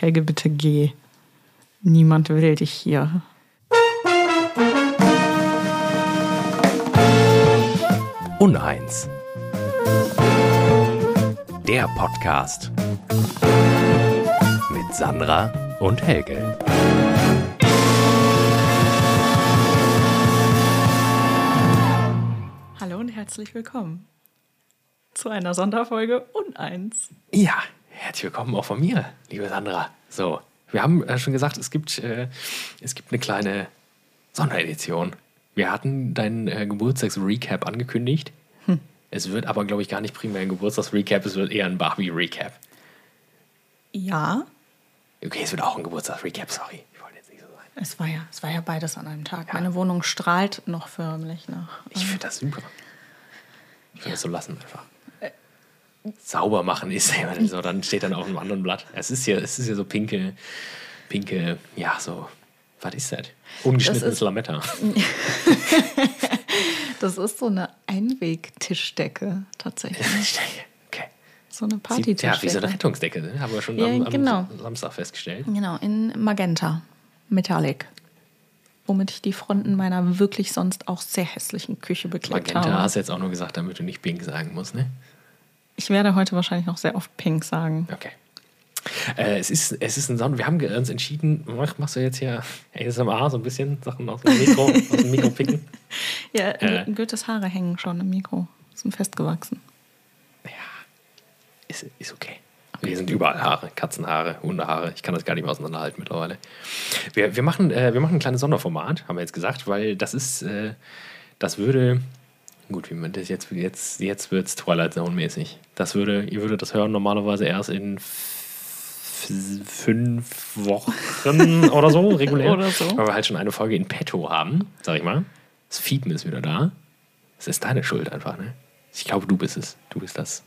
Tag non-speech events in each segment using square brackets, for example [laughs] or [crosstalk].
Helge, bitte geh. Niemand will dich hier. Uneins. Der Podcast. Mit Sandra und Helge. Hallo und herzlich willkommen zu einer Sonderfolge Uneins. Ja, herzlich willkommen auch von mir, liebe Sandra. So, wir haben äh, schon gesagt, es gibt, äh, es gibt eine kleine Sonderedition. Wir hatten deinen äh, Geburtstags-Recap angekündigt. Es wird aber, glaube ich, gar nicht primär ein Geburtstags-Recap, es wird eher ein Barbie-Recap. Ja, Okay, es wird auch ein Geburtstags-Recap, sorry. Ich wollte jetzt nicht so sein. es war ja, es war ja beides an einem Tag. Meine Wohnung strahlt noch förmlich nach. Ich finde das super. Ich würde das so lassen einfach. Sauber machen ist [laughs] so, dann steht dann auf einem anderen Blatt. Es ist ja, es ist ja so pinke, pinke, ja, so, was ist das? Ungeschnittenes Lametta. [laughs] Das ist so eine Einwegtischdecke tatsächlich. Okay. So eine Partytischdecke. ja, wie so eine Rettungsdecke, ne? haben wir schon Ja, am, am genau. Samstag festgestellt. Genau, in Magenta Metallic. Womit ich die Fronten meiner wirklich sonst auch sehr hässlichen Küche beklebt Magenta habe. hast du jetzt auch nur gesagt, damit du nicht pink sagen musst, ne? Ich werde heute wahrscheinlich noch sehr oft Pink sagen. Okay. Äh, es, ist, es ist ein Sound. Wir haben uns entschieden, mach, machst du jetzt hier ASMR so ein bisschen Sachen aus dem Mikro, [laughs] aus dem Mikro picken? Ja, Äh. Goethes Haare hängen schon im Mikro. Sind festgewachsen. Ist, ist okay. Wir sind überall Haare, Katzenhaare, Hundehaare. Ich kann das gar nicht mehr auseinanderhalten mittlerweile. Wir, wir, machen, äh, wir machen ein kleines Sonderformat, haben wir jetzt gesagt, weil das ist, äh, das würde, gut, wie man das jetzt, jetzt, jetzt wird es Twilight Zone mäßig. Das würde, ihr würdet das hören normalerweise erst in fünf Wochen [laughs] oder so, regulär. Oder so. Weil wir halt schon eine Folge in petto haben, sag ich mal. Das Fiepen ist wieder da. Das ist deine Schuld einfach, ne? Ich glaube, du bist es. Du bist das.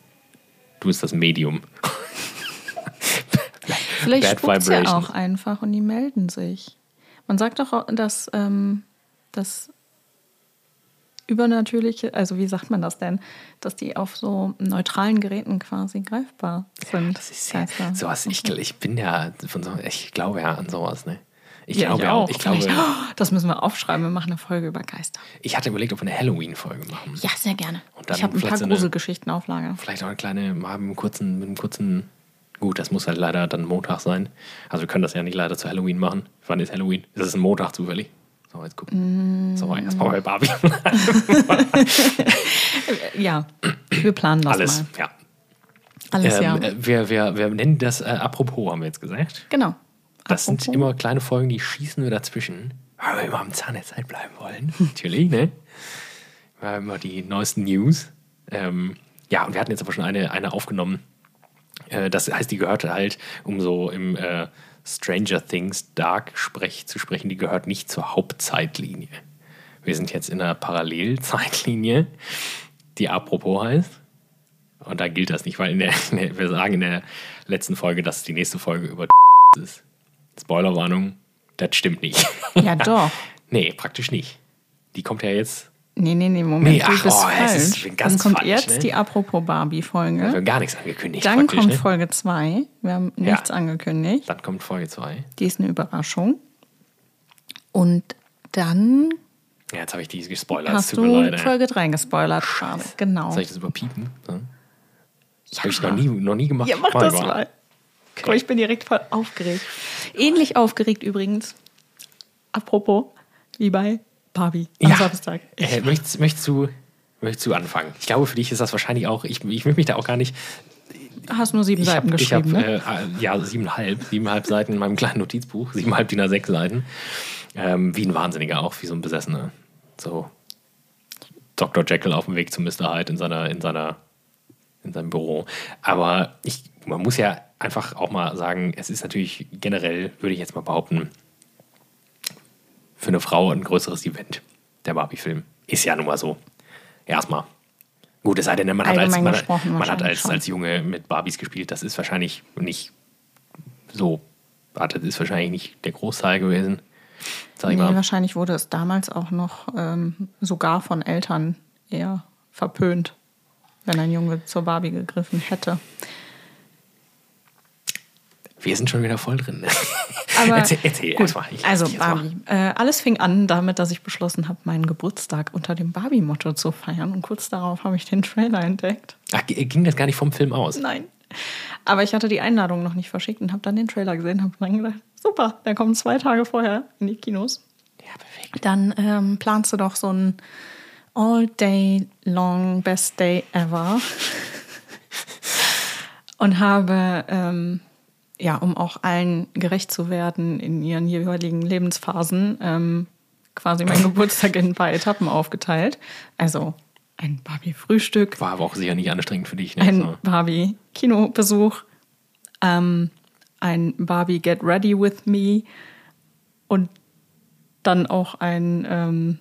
Du bist das Medium. [laughs] Vielleicht spuckt ja auch einfach und die melden sich. Man sagt doch, dass ähm, das Übernatürliche, also wie sagt man das denn, dass die auf so neutralen Geräten quasi greifbar sind. Das ist ja sowas. Ich, ich bin ja von so, ich glaube ja an sowas, ne? Ich ja, glaube ich ja auch. Ich glaube, Oh, das müssen wir aufschreiben. Wir machen eine Folge über Geister. ich hatte überlegt, ob wir eine Halloween-Folge machen. Ja, sehr gerne. Ich habe ein paar so Gruselgeschichten auf Lager. Vielleicht auch eine kleine, mal mit einem kurzen, mit einem kurzen. Gut, das muss halt leider dann Montag sein. Also wir können das ja nicht leider zu Halloween machen. Wann ist Halloween? Ist das ein Montag zufällig? So, jetzt gucken. So, erstmal bei Barbie. [laughs] Ja, wir planen das Alles, mal. ja. Alles, ja. Ähm, äh, wir, wir, wir nennen das äh, apropos, haben wir jetzt gesagt. genau. Das sind immer kleine Folgen, die schießen wir dazwischen, weil wir immer am Zahn der Zeit bleiben wollen. [laughs] Natürlich, ne? Weil immer die neuesten News. Ähm, ja, und wir hatten jetzt aber schon eine, eine aufgenommen. Äh, das heißt, die gehörte halt, um so im äh, Stranger Things Dark-Sprech zu sprechen, die gehört nicht zur Hauptzeitlinie. Wir sind jetzt in einer Parallelzeitlinie, die apropos heißt. Und da gilt das nicht, weil in der, wir sagen in der letzten Folge, dass die nächste Folge über [laughs] ist. Spoilerwarnung, das stimmt nicht. Ja, doch. [laughs] nee, praktisch nicht. Die kommt ja jetzt. Nee, nee, nee, Moment. Nee, du ach, bist oh, es ist falsch. ganz Dann kommt falsch, jetzt ne? die Apropos Wir Barbie-Folge. haben gar nichts angekündigt. Dann kommt ne? Folge 2. Wir haben nichts angekündigt. Dann kommt Folge 2. Die ist eine Überraschung. Und dann Ja, jetzt habe ich die gespoilert. es hast du leid. Folge 3 gespoilert. Schade. Genau. Soll ich das überpiepen? Ja. Ja. Habe ich noch nie, noch nie gemacht. Ja, mach das mal. Okay. Guck, ich bin direkt voll aufgeregt. Ähnlich aufgeregt übrigens. Apropos, wie bei Barbie am Ja. Samstag. Äh, möchtest, möchtest, du, möchtest du anfangen? Ich glaube, für dich ist das wahrscheinlich auch. Ich, ich möchte mich da auch gar nicht. Hast nur sieben Ich Seiten habe ich hab, geschrieben, ne? äh, ja, siebeneinhalb, siebeneinhalb Seiten in meinem kleinen Notizbuch, siebeneinhalb DIN A6 Seiten. Ähm, wie ein Wahnsinniger auch, wie so ein Besessener. So Dr. Jekyll auf dem Weg zu Mr. Hyde in, seiner, in, seiner, in seinem Büro. Aber ich, man muss ja einfach auch mal sagen, es ist natürlich generell, würde ich jetzt mal behaupten, für eine Frau ein größeres Event, der Barbie-Film. Ist ja nun mal so. Erstmal. Gut, es sei denn, man hat, als, man, man hat als, als Junge mit Barbies gespielt. Das ist wahrscheinlich nicht so. ah, Das ist wahrscheinlich nicht der Großteil gewesen. Sag ich Nee, mal. wahrscheinlich wurde es damals auch noch ähm, sogar von Eltern eher verpönt, wenn ein Junge zur Barbie gegriffen hätte. Wir sind schon wieder voll drin. [laughs] Aber erzähl erzähl gut, erstmal. Also. Barbie. Äh, alles fing an damit, dass ich beschlossen habe, meinen Geburtstag unter dem Barbie-Motto zu feiern. Und kurz darauf habe ich den Trailer entdeckt. Ach, g- ging das gar nicht vom Film aus? Nein. Aber ich hatte die Einladung noch nicht verschickt und habe dann den Trailer gesehen und habe dann gedacht, super, der kommt zwei Tage vorher in die Kinos. Ja, perfekt. Dann ähm, planst du doch so ein All Day Long Best Day Ever. [laughs] Und habe, ähm, ja, um auch allen gerecht zu werden in ihren jeweiligen Lebensphasen, ähm, quasi meinen [laughs] Geburtstag in ein paar Etappen aufgeteilt. Also ein Barbie-Frühstück, War aber auch sicher nicht anstrengend für dich. Ne? ein So. Barbie-Kinobesuch, ähm, ein Barbie Get Ready With Me und dann auch ein, ähm,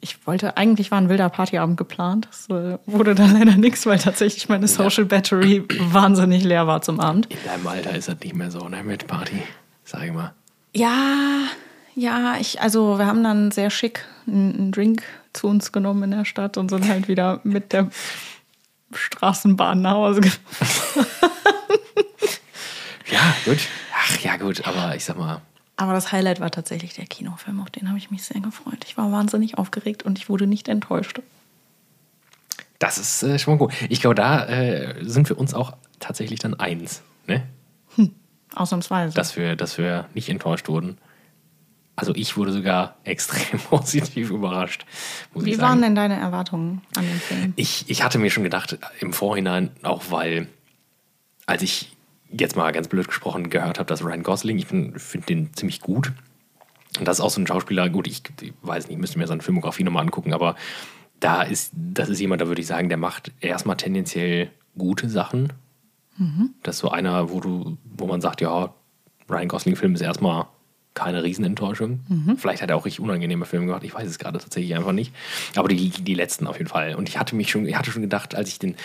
ich wollte, eigentlich war ein wilder Partyabend geplant. Das äh, wurde dann leider nichts, weil tatsächlich meine Social Battery wahnsinnig leer war zum Abend. In deinem Alter ist das nicht mehr so, ne? Mit Party. Sag ich mal. Ja, ja, ich, also wir haben dann sehr schick einen, einen Drink zu uns genommen in der Stadt und sind halt wieder mit der Straßenbahn nach Hause gefahren. [laughs] Ja, gut. Ach ja, gut, aber ich sag mal, Aber das Highlight war tatsächlich der Kinofilm, auf den habe ich mich sehr gefreut. Ich war wahnsinnig aufgeregt und ich wurde nicht enttäuscht. das ist äh, schon mal gut. Ich glaube, da äh, sind wir uns auch tatsächlich dann eins, ne? Ausnahmsweise. Dass wir, dass wir nicht enttäuscht wurden. Also ich wurde sogar [laughs] extrem positiv überrascht. Wie waren denn deine Erwartungen an den Film? Ich, ich hatte mir schon gedacht, im Vorhinein, auch weil, als ich jetzt mal ganz blöd gesprochen gehört habe, dass Ryan Gosling, ich finde den ziemlich gut. Und das ist auch so ein Schauspieler, gut, ich, ich weiß nicht, müsste mir seine Filmografie nochmal angucken, aber da ist, das ist jemand, da würde ich sagen, der macht erstmal tendenziell gute Sachen. Das ist so einer, wo du, wo man sagt, ja, Ryan Gosling-Film ist erstmal keine Riesenenttäuschung. Vielleicht hat er auch richtig unangenehme Filme gemacht, ich weiß es gerade tatsächlich einfach nicht. Aber die, die letzten auf jeden Fall. Und ich hatte mich schon, ich hatte schon gedacht, als ich den,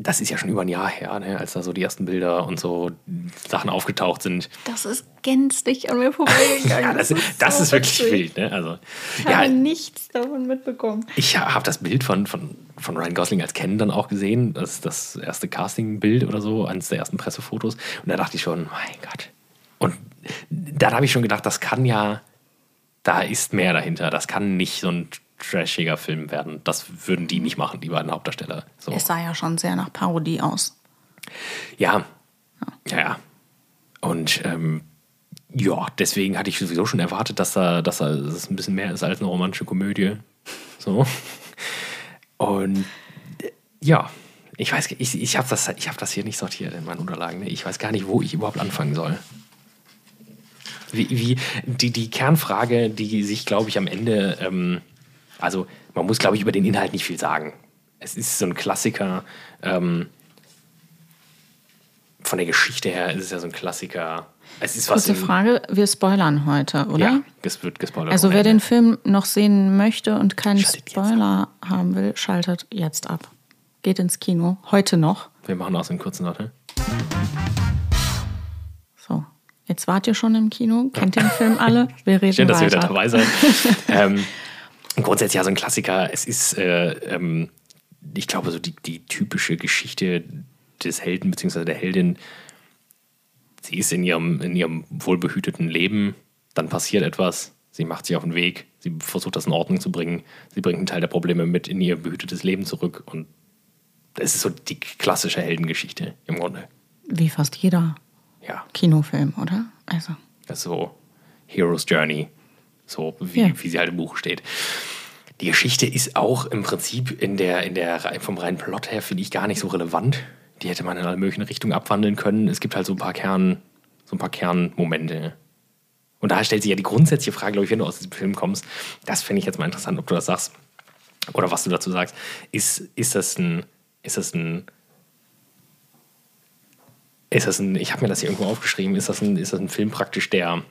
das ist ja schon über ein Jahr her, ne, als da so die ersten Bilder und so Sachen aufgetaucht sind. Das ist gänzlich an mir vorbeigegangen. [laughs] Ja, das, das so ist wirklich witzig. wild. Ne? Also, Ich ja, habe nichts davon mitbekommen. ich habe das Bild von, von, von Ryan Gosling als Ken dann auch gesehen. Das ist das erste Casting-Bild oder so, eines der ersten Pressefotos. Und da dachte ich schon, mein Gott. Und dann habe ich schon gedacht, das kann ja, da ist mehr dahinter. Das kann nicht so ein trashiger Film werden. Das würden die nicht machen, die beiden Hauptdarsteller. So. Es sah ja schon sehr nach Parodie aus. Ja. Ja, ja. Und ähm, ja, deswegen hatte ich sowieso schon erwartet, dass da, dass da dass es ein bisschen mehr ist als eine romantische Komödie. So. Und äh, ja, ich weiß, ich, ich habe das, ich hab das hier nicht sortiert in meinen Unterlagen. ne? Ich weiß gar nicht, wo ich überhaupt anfangen soll. Wie, wie die, die Kernfrage, die sich, glaube ich, am Ende, ähm, also man muss, glaube ich, über den Inhalt nicht viel sagen. Es ist so ein Klassiker. Ähm, von der Geschichte her ist es ja so ein Klassiker. Es ist was Kurze im- Frage, wir spoilern heute, oder? Ja, es wird gespoilert. Also wer den Film noch sehen möchte und keinen Schaltet Spoiler haben will, schaltet jetzt ab. Geht ins Kino, heute noch. Wir machen aus dem kurzen Warte. So, jetzt wart ihr schon im Kino, kennt den Film alle, wir reden Schön, dass ihr weiter. wieder dabei seid. [laughs] ähm, grundsätzlich ja so ein Klassiker. Es ist, äh, ähm, ich glaube, so die, die typische Geschichte des Helden bzw. der Heldin. Sie ist in ihrem, in ihrem wohlbehüteten Leben, dann passiert etwas, sie macht sich auf den Weg, sie versucht das in Ordnung zu bringen, sie bringt einen Teil der Probleme mit in ihr behütetes Leben zurück und es ist so die klassische Heldengeschichte im Grunde. Wie fast jeder Ja. Kinofilm, oder? Also, so Hero's Journey, so wie, Ja. wie sie halt im Buch steht. Die Geschichte ist auch im Prinzip in der, in der, vom reinen Plot her, finde ich, gar nicht so relevant. Die hätte man in alle möglichen Richtungen abwandeln können. Es gibt halt so ein paar Kern, so ein paar Kernmomente. Und da stellt sich ja die grundsätzliche Frage, glaube ich, wenn du aus diesem Film kommst, das fände ich jetzt mal interessant, ob du das sagst oder was du dazu sagst. Ist, ist das ein, ist das ein, ist das ein, ich habe mir das hier irgendwo aufgeschrieben, ist das ein, ist das ein Film praktisch, der.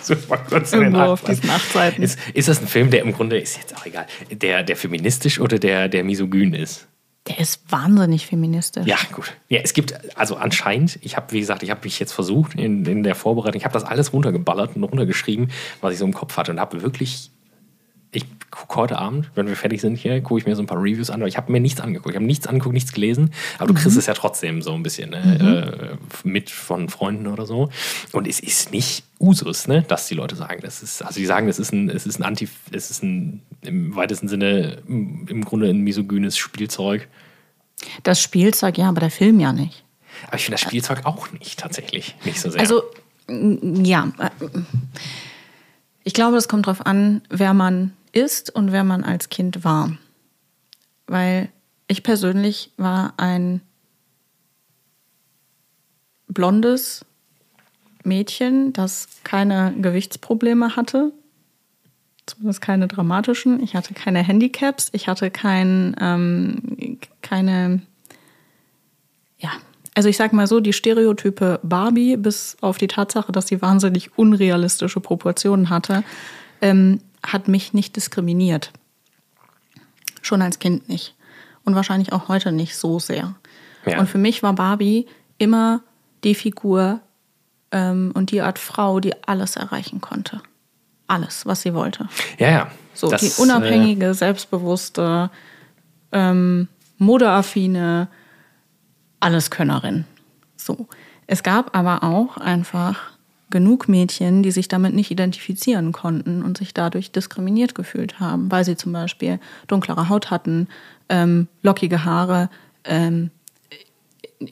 [laughs] So, Irgendwo auf diesen acht Seiten. Ist, ist das ein Film, der im Grunde, ist jetzt auch egal, der, der feministisch oder der, der misogyn ist? der ist wahnsinnig feministisch. Ja, gut. Ja, es gibt, also anscheinend, ich habe, wie gesagt, ich habe mich jetzt versucht in, in der Vorbereitung, ich habe das alles runtergeballert und runtergeschrieben, was ich so im Kopf hatte und habe wirklich ich gucke heute Abend, wenn wir fertig sind hier, gucke ich mir so ein paar Reviews an, aber ich habe mir nichts angeguckt. Ich habe nichts angeguckt, nichts gelesen, aber du kriegst es ja trotzdem so ein bisschen ne? äh, mit von Freunden oder so. Und es ist nicht Usus, ne? dass die Leute sagen, das ist, also die sagen, es ist ein, es ist ein Anti, es ist ein im weitesten Sinne im, Grunde ein misogynes Spielzeug. Das Spielzeug, ja, aber der Film ja nicht. Aber ich finde das Spielzeug auch nicht tatsächlich, nicht so sehr. Also, ja. äh, Ich glaube, es kommt darauf an, wer man ist und wer man als Kind war. Weil ich persönlich war ein blondes Mädchen, das keine Gewichtsprobleme hatte. Zumindest keine dramatischen. Ich hatte keine Handicaps. Ich hatte kein, ähm, keine, ja, also ich sag mal so, die Stereotype Barbie, bis auf die Tatsache, dass sie wahnsinnig unrealistische Proportionen hatte, ähm, hat mich nicht diskriminiert. Schon als Kind nicht. Und wahrscheinlich auch heute nicht so sehr. Ja. Und für mich war Barbie immer die Figur ähm, und die Art Frau, die alles erreichen konnte. Alles, was sie wollte. ja, ja. So, Das, die unabhängige, selbstbewusste, ähm, modeaffine, Alleskönnerin. So. Es gab aber auch einfach genug Mädchen, die sich damit nicht identifizieren konnten und sich dadurch diskriminiert gefühlt haben, weil sie zum Beispiel dunklere Haut hatten, ähm, lockige Haare, ähm,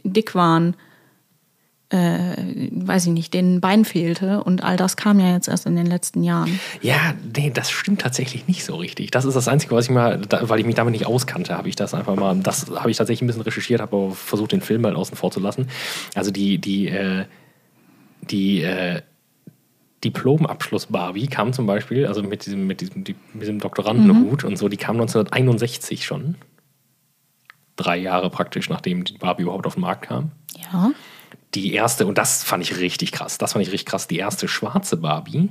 dick waren, äh, weiß ich nicht, denen ein Bein fehlte und all das kam ja jetzt erst in den letzten Jahren. Ja, nee, das stimmt tatsächlich nicht so richtig. Das ist das Einzige, was ich mal, da, weil ich mich damit nicht auskannte, habe ich das einfach mal, das habe ich tatsächlich ein bisschen recherchiert, habe aber versucht, den Film mal außen vor zu lassen. Also die, die, äh, die äh, Diplomabschluss Barbie kam zum Beispiel, also mit diesem, mit diesem, die- mit diesem Doktorandenhut und so, die kam 1961 schon. Drei Jahre praktisch, nachdem die Barbie überhaupt auf den Markt kam Ja. die erste, und das fand ich richtig krass, das fand ich richtig krass, die erste schwarze Barbie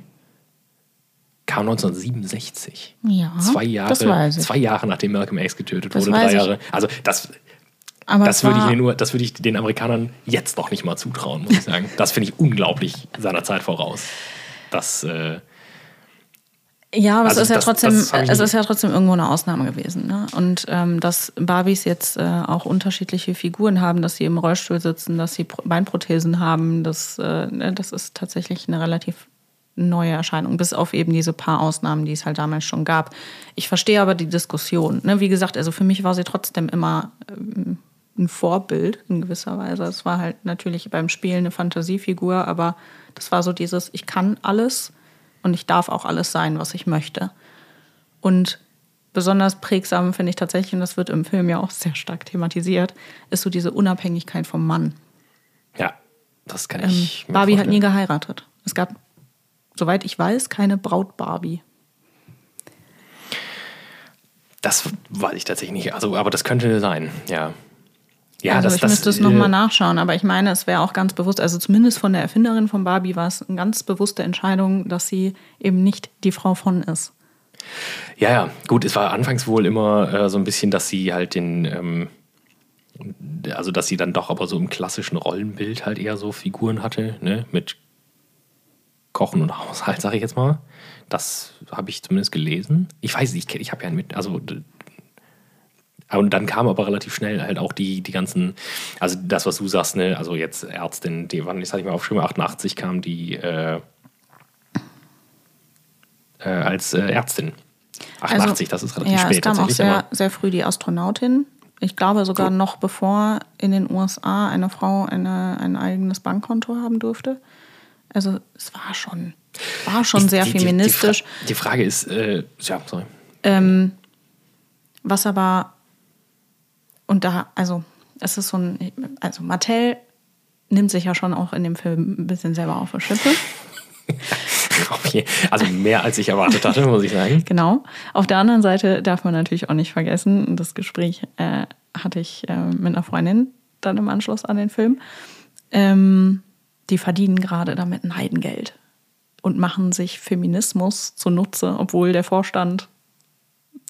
kam 1967. Ja, zwei Jahre, zwei Jahre nachdem Malcolm X getötet Das wurde, drei. Jahre. Also das, Aber das würde ich nur, das würde ich den Amerikanern jetzt noch nicht mal zutrauen, muss ich sagen. Das finde ich unglaublich seiner Zeit voraus. Das, äh, Ja, aber Also es ist ja das- trotzdem, hab ich es ist ja trotzdem irgendwo eine Ausnahme gewesen. Ne? Und ähm, dass Barbies jetzt äh, auch unterschiedliche Figuren haben, dass sie im Rollstuhl sitzen, dass sie Pro Beinprothesen haben, das, äh, ne, das ist tatsächlich eine relativ neue Erscheinung, bis auf eben diese paar Ausnahmen, die es halt damals schon gab. Ich verstehe aber die Diskussion. Ne? Wie gesagt, also für mich war sie trotzdem immer ähm, ein Vorbild in gewisser Weise. Es war halt natürlich beim Spielen eine Fantasiefigur, aber das war so dieses, ich kann alles und ich darf auch alles sein, was ich möchte. Und besonders prägsam finde ich tatsächlich, und das wird im Film ja auch sehr stark thematisiert, ist so diese Unabhängigkeit vom Mann. ja, das kann Ähm, ich mir Barbie hat nie vorstellen. geheiratet. Es gab, soweit ich weiß, keine Braut Barbie. Das weiß ich tatsächlich nicht. Also, aber das könnte sein, ja. Ja, also das, ich das, müsste es äh, nochmal nachschauen, aber ich meine, es wäre auch ganz bewusst, also zumindest von der Erfinderin von Barbie war es eine ganz bewusste Entscheidung, dass sie eben nicht die Frau von ist. Ja, ja, gut, es war anfangs wohl immer äh, so ein bisschen, dass sie halt den, ähm, also dass sie dann doch aber so im klassischen Rollenbild halt eher so Figuren hatte, ne, mit Kochen und Haushalt, sage ich jetzt mal. Das habe ich zumindest gelesen. Ich weiß nicht, ich, ich habe ja mit, also und dann kam aber relativ schnell halt auch die, die ganzen, also das, was du sagst, ne, also jetzt Ärztin, die wann, das hatte ich mal aufgeschrieben, 88 kam die äh, äh, als äh, Ärztin. 88, das ist relativ Also, ja, spät es kam auch sehr, sehr früh die Astronautin. Ich glaube sogar Gut. noch bevor in den USA eine Frau eine, ein eigenes Bankkonto haben durfte. Also es war schon, war schon ich- sehr die, die, feministisch. Die, Fra die Frage ist, äh, ja, sorry. Ähm, was aber, und da, also, es ist so ein, also Mattel nimmt sich ja schon auch in dem Film ein bisschen selber auf die Schippe. [laughs] Also mehr als ich erwartet hatte, muss ich sagen. Genau. Auf der anderen Seite darf man natürlich auch nicht vergessen, das Gespräch äh, hatte ich äh, mit einer Freundin dann im Anschluss an den Film. Ähm, die verdienen gerade damit ein Heidengeld und machen sich Feminismus zunutze, obwohl der Vorstand,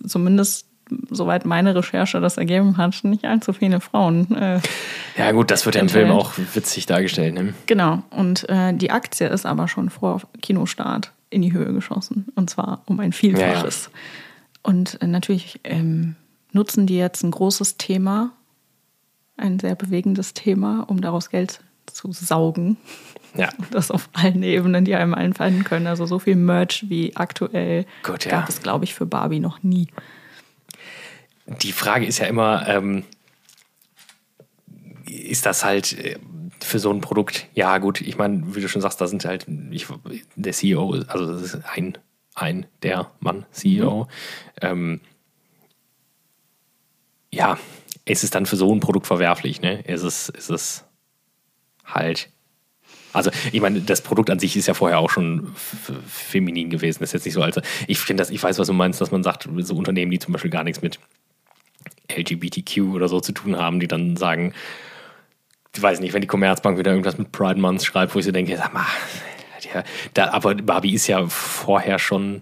zumindest soweit meine Recherche das ergeben hat, nicht allzu viele Frauen äh, Ja, gut, das wird ja im. Film auch witzig dargestellt. Ne? Genau. Und äh, die Aktie ist aber schon vor Kinostart in die Höhe geschossen. Und zwar um ein Vielfaches. Ja, ja. Und äh, natürlich ähm, nutzen die jetzt ein großes Thema, ein sehr bewegendes Thema, um daraus Geld zu saugen. Ja. [laughs] Das auf allen Ebenen, die einem einfallen können. Also so viel Merch wie aktuell Gut, ja. gab es, glaube ich, für Barbie noch nie. Die Frage ist ja immer, ähm, ist das halt äh, für so ein Produkt, ja gut, ich meine, wie du schon sagst, da sind halt, ich, der CEO, also das ist ein, ein, der Mann, CEO. Mhm. Ähm, ja, ist es dann für so ein Produkt verwerflich, ne? Ist es, ist es halt. Also, ich meine, das Produkt an sich ist ja vorher auch schon feminin gewesen. Das ist jetzt nicht so, als ich finde das, ich weiß, was du meinst, dass man sagt, so Unternehmen, die zum Beispiel gar nichts mit LGBTQ oder so zu tun haben, die dann sagen, ich weiß nicht, wenn die Commerzbank wieder irgendwas mit Pride Month schreibt, wo ich so denke, sag mal, ja, da, aber Barbie ist ja vorher schon.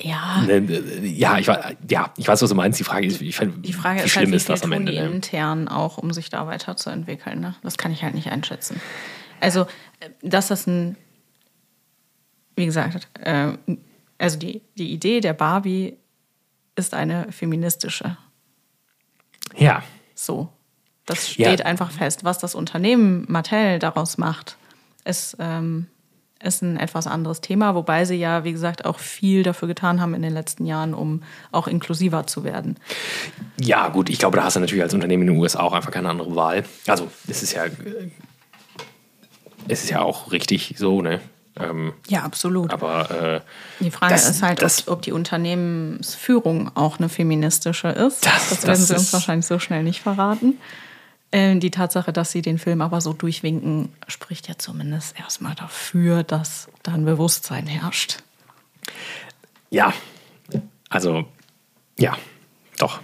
Ja. Ne, ja, ich, ja, ich weiß, was du meinst. Die Frage ist, ich find, die Frage wie ist schlimm halt, wie ist das am Ende? Die ne? intern auch, um sich da weiterzuentwickeln. Ne? Das kann ich halt nicht einschätzen. Also, dass das ein, wie gesagt, äh, also die, die Idee der Barbie ist eine feministische. Ja. So. Das steht ja. einfach fest. Was das Unternehmen Mattel daraus macht, ist, ähm, ist ein etwas anderes Thema, wobei sie ja, wie gesagt, auch viel dafür getan haben in den letzten Jahren, um auch inklusiver zu werden. Ja, gut, ich glaube, da hast du natürlich als Unternehmen in den USA auch einfach keine andere Wahl. Also, es ist ja, es ist ja auch richtig so, ne? Ähm, ja, absolut. Aber äh, die Frage das, ist halt, das, ob, ob, die Unternehmensführung auch eine feministische ist. Das, das werden sie uns wahrscheinlich so schnell nicht verraten. Äh, die Tatsache, dass sie den Film aber so durchwinken, spricht ja zumindest erstmal dafür, dass da ein Bewusstsein herrscht. Ja, also ja, doch.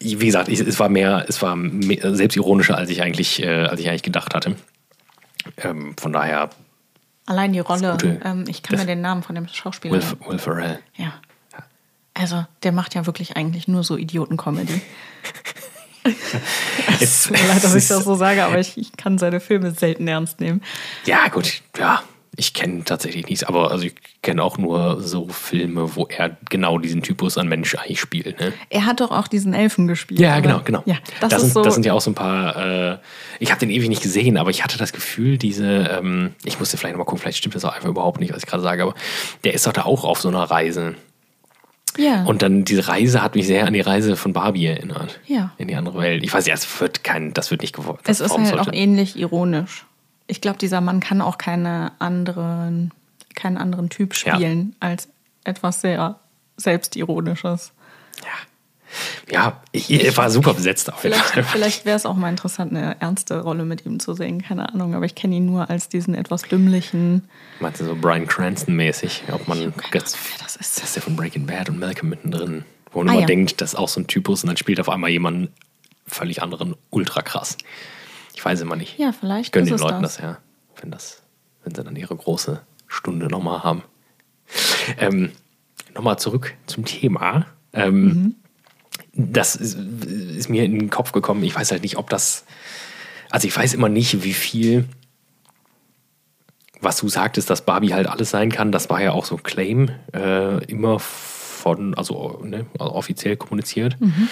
Wie gesagt, ich, es war mehr, es war mehr, selbstironischer, als ich eigentlich, äh, als ich eigentlich gedacht hatte. Ähm, von daher. Allein die Rolle. Ähm, ich kann mir den Namen von dem Schauspieler. Will, Will Ferrell. Ja. Also, der macht ja wirklich eigentlich nur so Idioten-Comedy. [laughs] es tut mir leid, dass ich das so sage, aber ich, ich, kann seine Filme selten ernst nehmen. Ja, gut, ja. Ich kenne tatsächlich nichts, aber also ich kenne auch nur so Filme, wo er genau diesen Typus an Mensch eigentlich spielt. Ne? Er hat doch auch diesen Elfen gespielt. Ja, genau, genau. Ja, das, das, sind, so das sind ja auch so ein paar. Äh, ich habe den ewig nicht gesehen, aber ich hatte das Gefühl, diese. Ähm, ich musste vielleicht nochmal gucken, vielleicht stimmt das auch einfach überhaupt nicht, was ich gerade sage, aber der ist doch da auch auf so einer Reise. Ja. Und dann diese Reise hat mich sehr an die Reise von Barbie erinnert. Ja. In die andere Welt. Ich weiß ja, es wird kein, das wird nicht gewollt. Es ist halt sollte. auch ähnlich ironisch. Ich glaube, dieser Mann kann auch keine anderen, keinen anderen Typ spielen ja. als etwas sehr Selbstironisches. Ja. Ja, ich, ich war super besetzt auf jeden Fall. Vielleicht wäre es auch mal interessant, eine ernste Rolle mit ihm zu sehen, keine Ahnung, aber ich kenne ihn nur als diesen etwas dümmlichen. Meinst du so Brian Cranston-mäßig? Ob man Ahnung, das, das ist. Das ist ja von Breaking Bad und Malcolm mittendrin. Wo man ah, immer ja. denkt, das ist auch so ein Typus und dann spielt auf einmal jemand völlig anderen ultra krass. Ich weiß immer nicht. Ja, vielleicht. Ich gönne den Leuten das. das, ja. Wenn, das, wenn sie dann ihre große Stunde nochmal haben. Ähm, nochmal zurück zum Thema. Ähm, mhm das ist, ist, mir in den Kopf gekommen. Ich weiß halt nicht, ob das. Also ich weiß immer nicht, wie viel, was du sagtest, dass Barbie halt alles sein kann. Das war ja auch so Claim äh, immer von, also ne, offiziell kommuniziert. Mhm.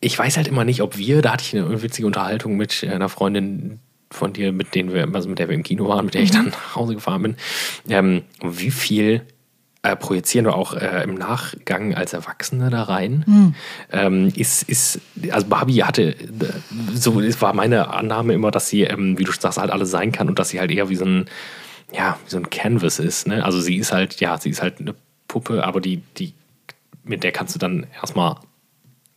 Ich weiß halt immer nicht, ob wir, da hatte ich eine witzige Unterhaltung mit einer Freundin von dir, mit denen wir, also mit der wir im Kino waren, mit der ich dann nach Hause gefahren bin, ähm, wie viel äh, projizieren wir auch äh, im Nachgang als Erwachsene da rein. Mhm. Ähm, ist, ist, also Barbie hatte, äh, so es war meine Annahme immer, dass sie, ähm, wie du sagst, halt alles sein kann und dass sie halt eher wie so ein, ja, wie so ein Canvas ist. Ne? Also sie ist halt, ja, sie ist halt eine Puppe, aber die, die, mit der kannst du dann erstmal,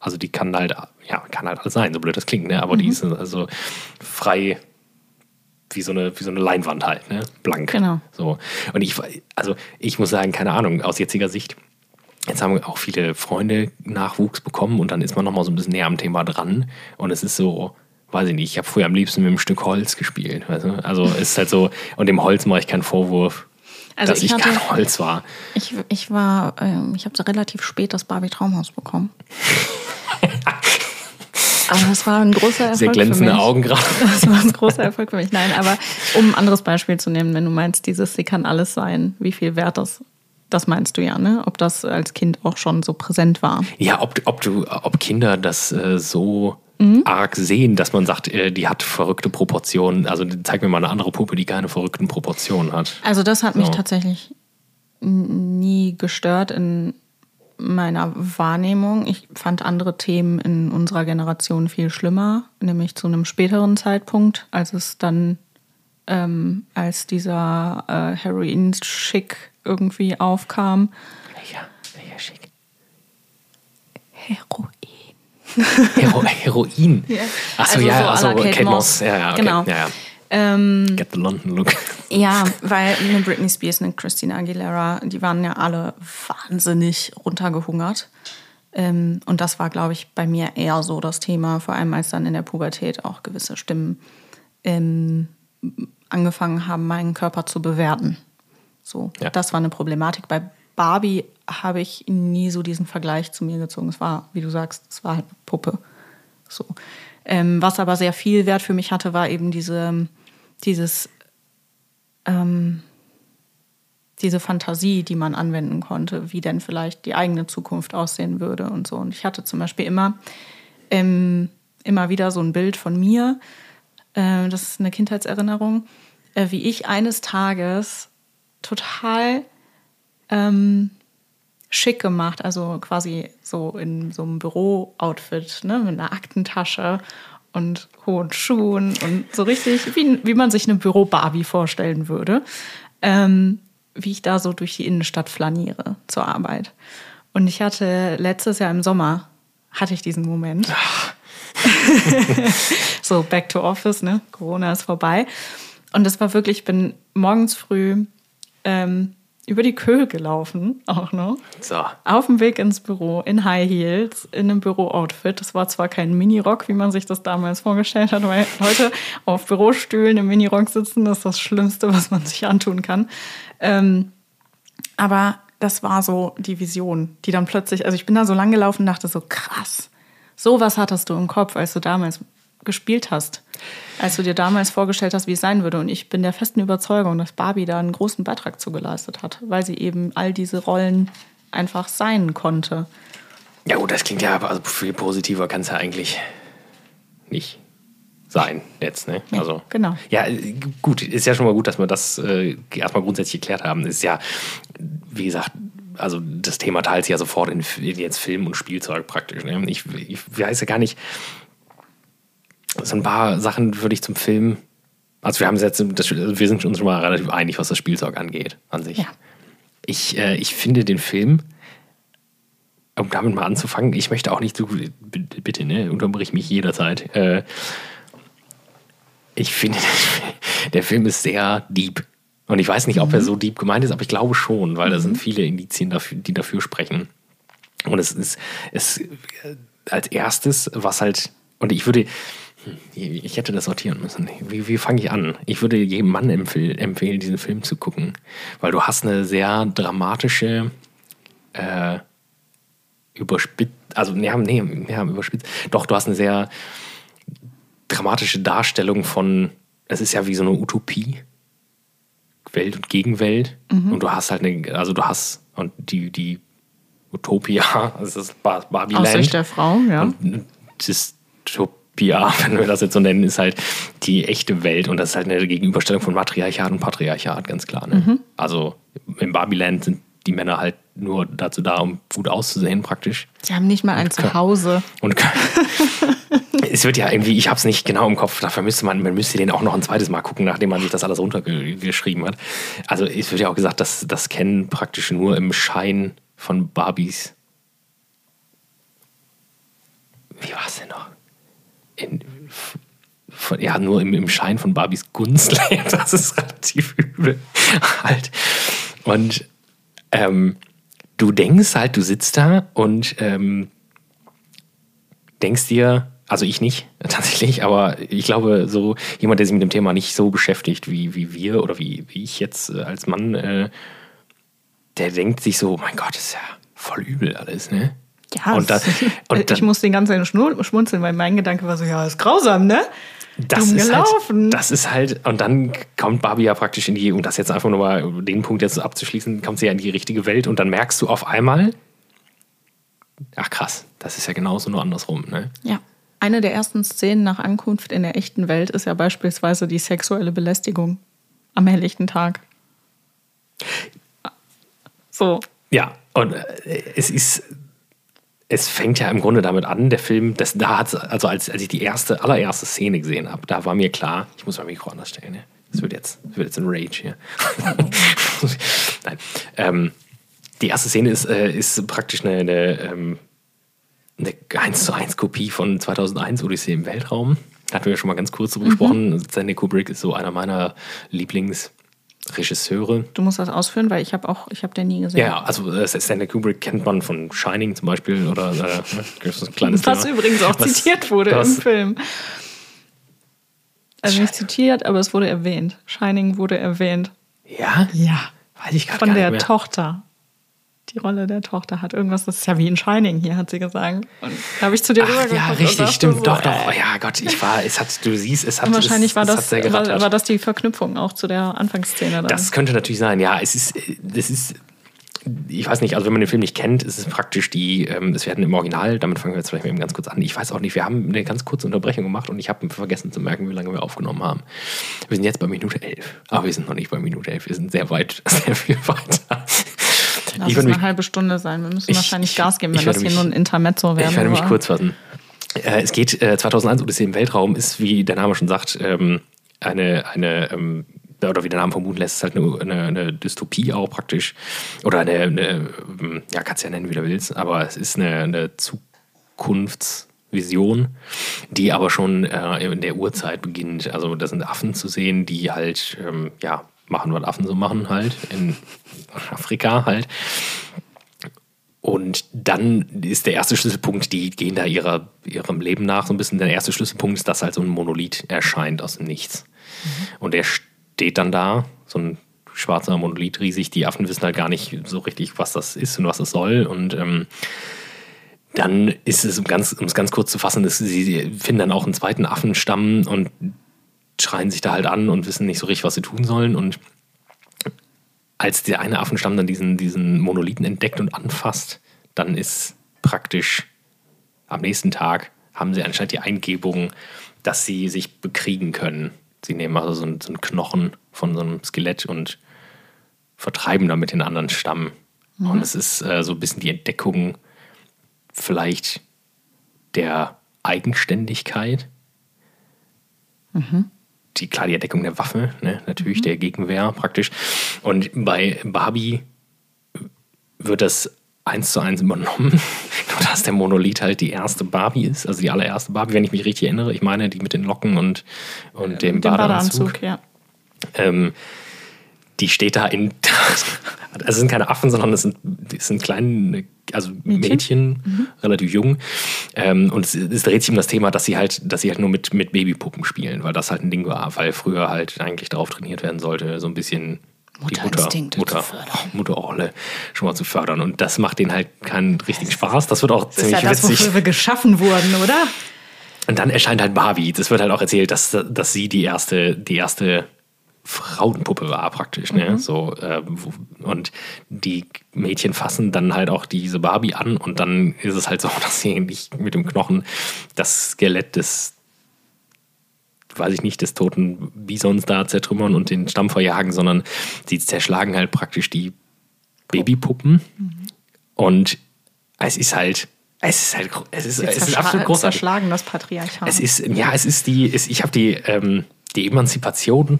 also die kann halt, ja, kann halt alles sein, so blöd das klingt, ne? Aber mhm. die ist also frei wie so eine, wie so eine Leinwand halt, ne? Blank. Genau. So. Und ich, also ich muss sagen, keine Ahnung, aus jetziger Sicht, jetzt haben auch viele Freunde Nachwuchs bekommen und dann ist man nochmal so ein bisschen näher am Thema dran. Und es ist so, weiß ich nicht, ich habe früher am liebsten mit einem Stück Holz gespielt. Weißt du? Also es ist halt so, und dem Holz mache ich keinen Vorwurf. Also dass ich, hatte, kein Holz war. Ich, ich war, ähm, ich habe so relativ spät das Barbie Traumhaus bekommen. [laughs] Aber das war ein großer Erfolg. Sehr glänzende für mich. Augen gerade. Das [laughs] war ein großer Erfolg für mich. Nein, aber um ein anderes Beispiel zu nehmen, wenn du meinst, dieses Sie kann alles sein, wie viel wert das das meinst du ja, ne? Ob das als Kind auch schon so präsent war. Ja, ob, ob, du, ob Kinder das äh, so Mhm. arg sehen, dass man sagt, äh, die hat verrückte Proportionen. Also zeig mir mal eine andere Puppe, die keine verrückten Proportionen hat. Also das hat mich So. tatsächlich n- nie gestört in meiner Wahrnehmung. Ich fand andere Themen in unserer Generation viel schlimmer, nämlich zu einem späteren Zeitpunkt, als es dann, ähm, als dieser äh, Heroin-Schick irgendwie aufkam. Welcher, welcher schick. Heroin. Hero, Heroin. Ja. Achso, Also ja, so la Kate Kate Moss. Moss. Ja, ja, okay. Genau. Ja, ja. Ähm, Get the London Look. [laughs] Ja, weil eine Britney Spears, eine Christina Aguilera, die waren ja alle wahnsinnig runtergehungert. Ähm, und das war, glaube ich, bei mir eher so das Thema, vor allem als dann in der Pubertät auch gewisse Stimmen ähm, angefangen haben, meinen Körper zu bewerten. So, Ja. das war eine Problematik. Bei Barbie habe ich nie so diesen Vergleich zu mir gezogen. Es war, wie du sagst, es war halt eine Puppe. So. Ähm, was aber sehr viel Wert für mich hatte, war eben diese, dieses, ähm, diese Fantasie, die man anwenden konnte, wie denn vielleicht die eigene Zukunft aussehen würde und so. Und ich hatte zum Beispiel immer, ähm, immer wieder so ein Bild von mir, äh, das ist eine Kindheitserinnerung, äh, wie ich eines Tages total ähm, schick gemacht, also quasi so in so einem Büro-Outfit, ne, mit einer Aktentasche und hohen Schuhen und so richtig, wie, wie man sich eine Büro-Barbie vorstellen würde, ähm, wie ich da so durch die Innenstadt flaniere zur Arbeit. Und ich hatte letztes Jahr im Sommer, hatte ich diesen Moment. [laughs] so, back to office, ne? Corona ist vorbei. Und es war wirklich, ich bin morgens früh ähm, über die Köhe gelaufen, auch noch. So. Auf dem Weg ins Büro in High Heels, in einem Büro-Outfit. Das war zwar kein Minirock, wie man sich das damals vorgestellt hat, weil heute auf Bürostühlen im Minirock sitzen, das ist das Schlimmste, was man sich antun kann. Ähm, aber das war so die Vision, die dann plötzlich, also ich bin da so lang gelaufen und dachte so, krass, sowas hattest du im Kopf, als du damals gespielt hast, als du dir damals vorgestellt hast, wie es sein würde. Und ich bin der festen Überzeugung, dass Barbie da einen großen Beitrag zu geleistet hat, weil sie eben all diese Rollen einfach sein konnte. Ja gut, das klingt ja, aber also viel positiver kann es ja eigentlich nicht sein jetzt, ne? Ja, also genau. Ja, gut, ist ja schon mal gut, dass wir das äh, erstmal grundsätzlich geklärt haben. Ist ja, wie gesagt, also das Thema teilt sich ja sofort in, in jetzt Film und Spielzeug praktisch. Ne? Ich, ich weiß ja gar nicht, so ein paar Sachen würde ich zum Film. Also wir haben jetzt, das, wir sind uns schon mal relativ einig, was das Spielzeug angeht an sich. Ja. Ich, äh, ich finde den Film, um damit mal anzufangen, ich möchte auch nicht so, bitte, ne, unterbrich mich jederzeit. Äh, ich finde, [laughs] der Film ist sehr deep. Und ich weiß nicht, ob er so deep gemeint ist, aber ich glaube schon, weil da sind viele Indizien, dafür, die dafür sprechen. Und es ist, es äh, als erstes, was halt, und ich würde, ich hätte das sortieren müssen. Wie, wie fange ich an? Ich würde jedem Mann empfehl, empfehlen, diesen Film zu gucken, weil du hast eine sehr dramatische, äh, überspitzt, also nee, nee, nee, überspitzt, doch, du hast eine sehr dramatische Darstellung von, es ist ja wie so eine Utopie, Welt und Gegenwelt. Und du hast halt eine, also du hast, und die, die Utopia, [laughs] das ist Bar Barbieland. Aus Sicht der Frau, ja. Und Dystopia, [laughs] wenn wir das jetzt so nennen, ist halt die echte Welt und das ist halt eine Gegenüberstellung von Matriarchat und Patriarchat, ganz klar. Ne? Mhm. Also im Barbieland sind die Männer halt nur dazu da, um gut auszusehen praktisch. Sie haben nicht mal ein Zuhause. Und [laughs] es wird ja irgendwie, ich habe es nicht genau im Kopf, dafür müsste man, man müsste den auch noch ein zweites Mal gucken, nachdem man sich das alles runtergeschrieben hat. Also es wird ja auch gesagt, dass das Ken praktisch nur im Schein von Barbies. Wie war es denn noch? In, von, ja, nur im, im Schein von Barbies Gunst lebt. [laughs] Das ist relativ übel. halt. Und ähm, du denkst halt, du sitzt da und ähm, denkst dir, also ich nicht [laughs] tatsächlich, aber ich glaube, so jemand, der sich mit dem Thema nicht so beschäftigt wie, wie wir oder wie, wie ich jetzt äh, als Mann, äh, der denkt sich so, mein Gott, ist ja voll übel alles, ne? Ja, und, dann, und ich dann, muss den ganzen schmunzeln, weil mein Gedanke war so, ja, ist grausam, ne? das dumm ist gelaufen. halt, das ist halt, und dann kommt Barbie ja praktisch in die, um das jetzt einfach nur mal den Punkt jetzt abzuschließen, kommt sie ja in die richtige Welt und dann merkst du auf einmal, ach krass, das ist ja genauso nur andersrum, ne? Ja. Eine der ersten Szenen nach Ankunft in der echten Welt ist ja beispielsweise die sexuelle Belästigung am helllichten Tag. So. Ja, und äh, es ist, es fängt ja im Grunde damit an, der Film, das, da hat also als, als ich die erste, allererste Szene gesehen habe, da war mir klar, ich muss mein Mikro anders stellen, ne? Das wird jetzt, das wird jetzt ein Rage hier. [laughs] Nein. Ähm, die erste Szene ist, äh, ist praktisch eine, eine, ähm, eine 1 zu 1 Kopie von 2001 Odyssee im Weltraum. Da hatten wir ja schon mal ganz kurz drüber gesprochen. Stanley Kubrick ist so einer meiner Lieblingsregisseure. Du musst das ausführen, weil ich habe auch, ich habe den nie gesehen. Ja, also äh, Stanley Kubrick kennt man von Shining zum Beispiel oder äh, [laughs] das ein kleines Was Thema. übrigens auch Was- zitiert wurde was- im Film. Also nicht zitiert, aber es wurde erwähnt. Shining wurde erwähnt. Ja? Ja. Weiß ich gerade Von gar der nicht mehr. Tochter. Die Rolle der Tochter hat irgendwas, das ist ja wie in Shining hier, hat sie gesagt. Und da habe ich zu dir rübergeguckt ja, richtig, stimmt. so, doch, äh, doch. Oh, ja, Gott, ich war, es hat, du siehst, es hat. Und wahrscheinlich es, war, das, sehr war, war das die Verknüpfung auch zu der Anfangsszene. Dann. Das könnte natürlich sein, ja. Es ist, das ist, ich weiß nicht, also wenn man den Film nicht kennt, ist es praktisch die, ähm, es werden im Original, damit fangen wir jetzt vielleicht mal eben ganz kurz an. Ich weiß auch nicht, wir haben eine ganz kurze Unterbrechung gemacht und ich habe vergessen zu merken, wie lange wir aufgenommen haben. Wir sind jetzt bei Minute 11, aber wir sind noch nicht bei Minute 11, wir sind sehr weit, [laughs] sehr viel weiter. Lass ich es mich, eine halbe Stunde sein. Wir müssen Ich- wahrscheinlich ich- Gas geben, wenn das hier mich- nur ein Intermezzo wäre. ich werde mich kurz fassen. Äh, es geht, äh, 2001 Odyssee im Weltraum ist, wie der Name schon sagt, ähm, eine, eine ähm, oder wie der Name vermuten lässt, ist halt eine, eine, eine Dystopie auch praktisch. Oder eine, eine ähm, ja, kannst du ja nennen, wie du willst, aber es ist eine, eine Zukunftsvision, die aber schon äh, in der Urzeit beginnt. Also da sind Affen zu sehen, die halt, ähm, ja, machen, was Affen so machen halt, in Afrika halt. Und dann ist der erste Schlüsselpunkt, die gehen da ihrer, ihrem Leben nach so ein bisschen. Der erste Schlüsselpunkt ist, dass halt so ein Monolith erscheint aus dem Nichts. Und der steht dann da, so ein schwarzer Monolith riesig. Die Affen wissen halt gar nicht so richtig, was das ist und was es soll. Und ähm, dann ist es, um ganz, um es ganz kurz zu fassen, sie sie finden dann auch einen zweiten Affenstamm und schreien sich da halt an und wissen nicht so richtig, was sie tun sollen. Und als der eine Affenstamm dann diesen, diesen Monolithen entdeckt und anfasst, dann ist praktisch am nächsten Tag haben sie anscheinend die Eingebung, dass sie sich bekriegen können. Sie nehmen also so einen, so einen Knochen von so einem Skelett und vertreiben damit den anderen Stamm. Und es ist äh, so ein bisschen die Entdeckung vielleicht der Eigenständigkeit. Die, klar, die Entdeckung der Waffe, ne? natürlich der Gegenwehr praktisch. Und bei Barbie wird das eins zu eins übernommen. [laughs] Nur dass der Monolith halt die erste Barbie ist, also die allererste Barbie, wenn ich mich richtig erinnere. Ich meine, die mit den Locken und, und dem Den Badeanzug. Badeanzug, ja. Ähm, die steht da in. [laughs] Also es sind keine Affen, sondern es sind, es sind kleine, also Mädchen, relativ jung. Ähm, und es, es dreht sich um das Thema, dass sie halt, dass sie halt nur mit, mit Babypuppen spielen, weil das halt ein Ding war, weil früher halt eigentlich darauf trainiert werden sollte, so ein bisschen Mutter, Mutterinstinkte Mutter, zu fördern. Mutterorle schon mal zu fördern. Und das macht denen halt keinen richtigen Spaß. Das wird auch Das ist ziemlich ja das, witzig. wofür wir geschaffen wurden, oder? Und dann erscheint halt Barbie. Das wird halt auch erzählt, dass, dass sie die erste, die erste Frauenpuppe war praktisch. Ne? So, äh, und die Mädchen fassen dann halt auch diese Barbie an und dann ist es halt so, [laughs] dass sie nicht mit dem Knochen das Skelett des, weiß ich nicht, des toten Bisons da zertrümmern und den Stamm verjagen, sondern sie zerschlagen halt praktisch die Babypuppen. Und es ist halt, es ist halt, es ist, es ist absolut großartig. Zerschlagen das Patriarchat. Es ist, ja, es ist die, es, ich habe die, ähm, die Emanzipation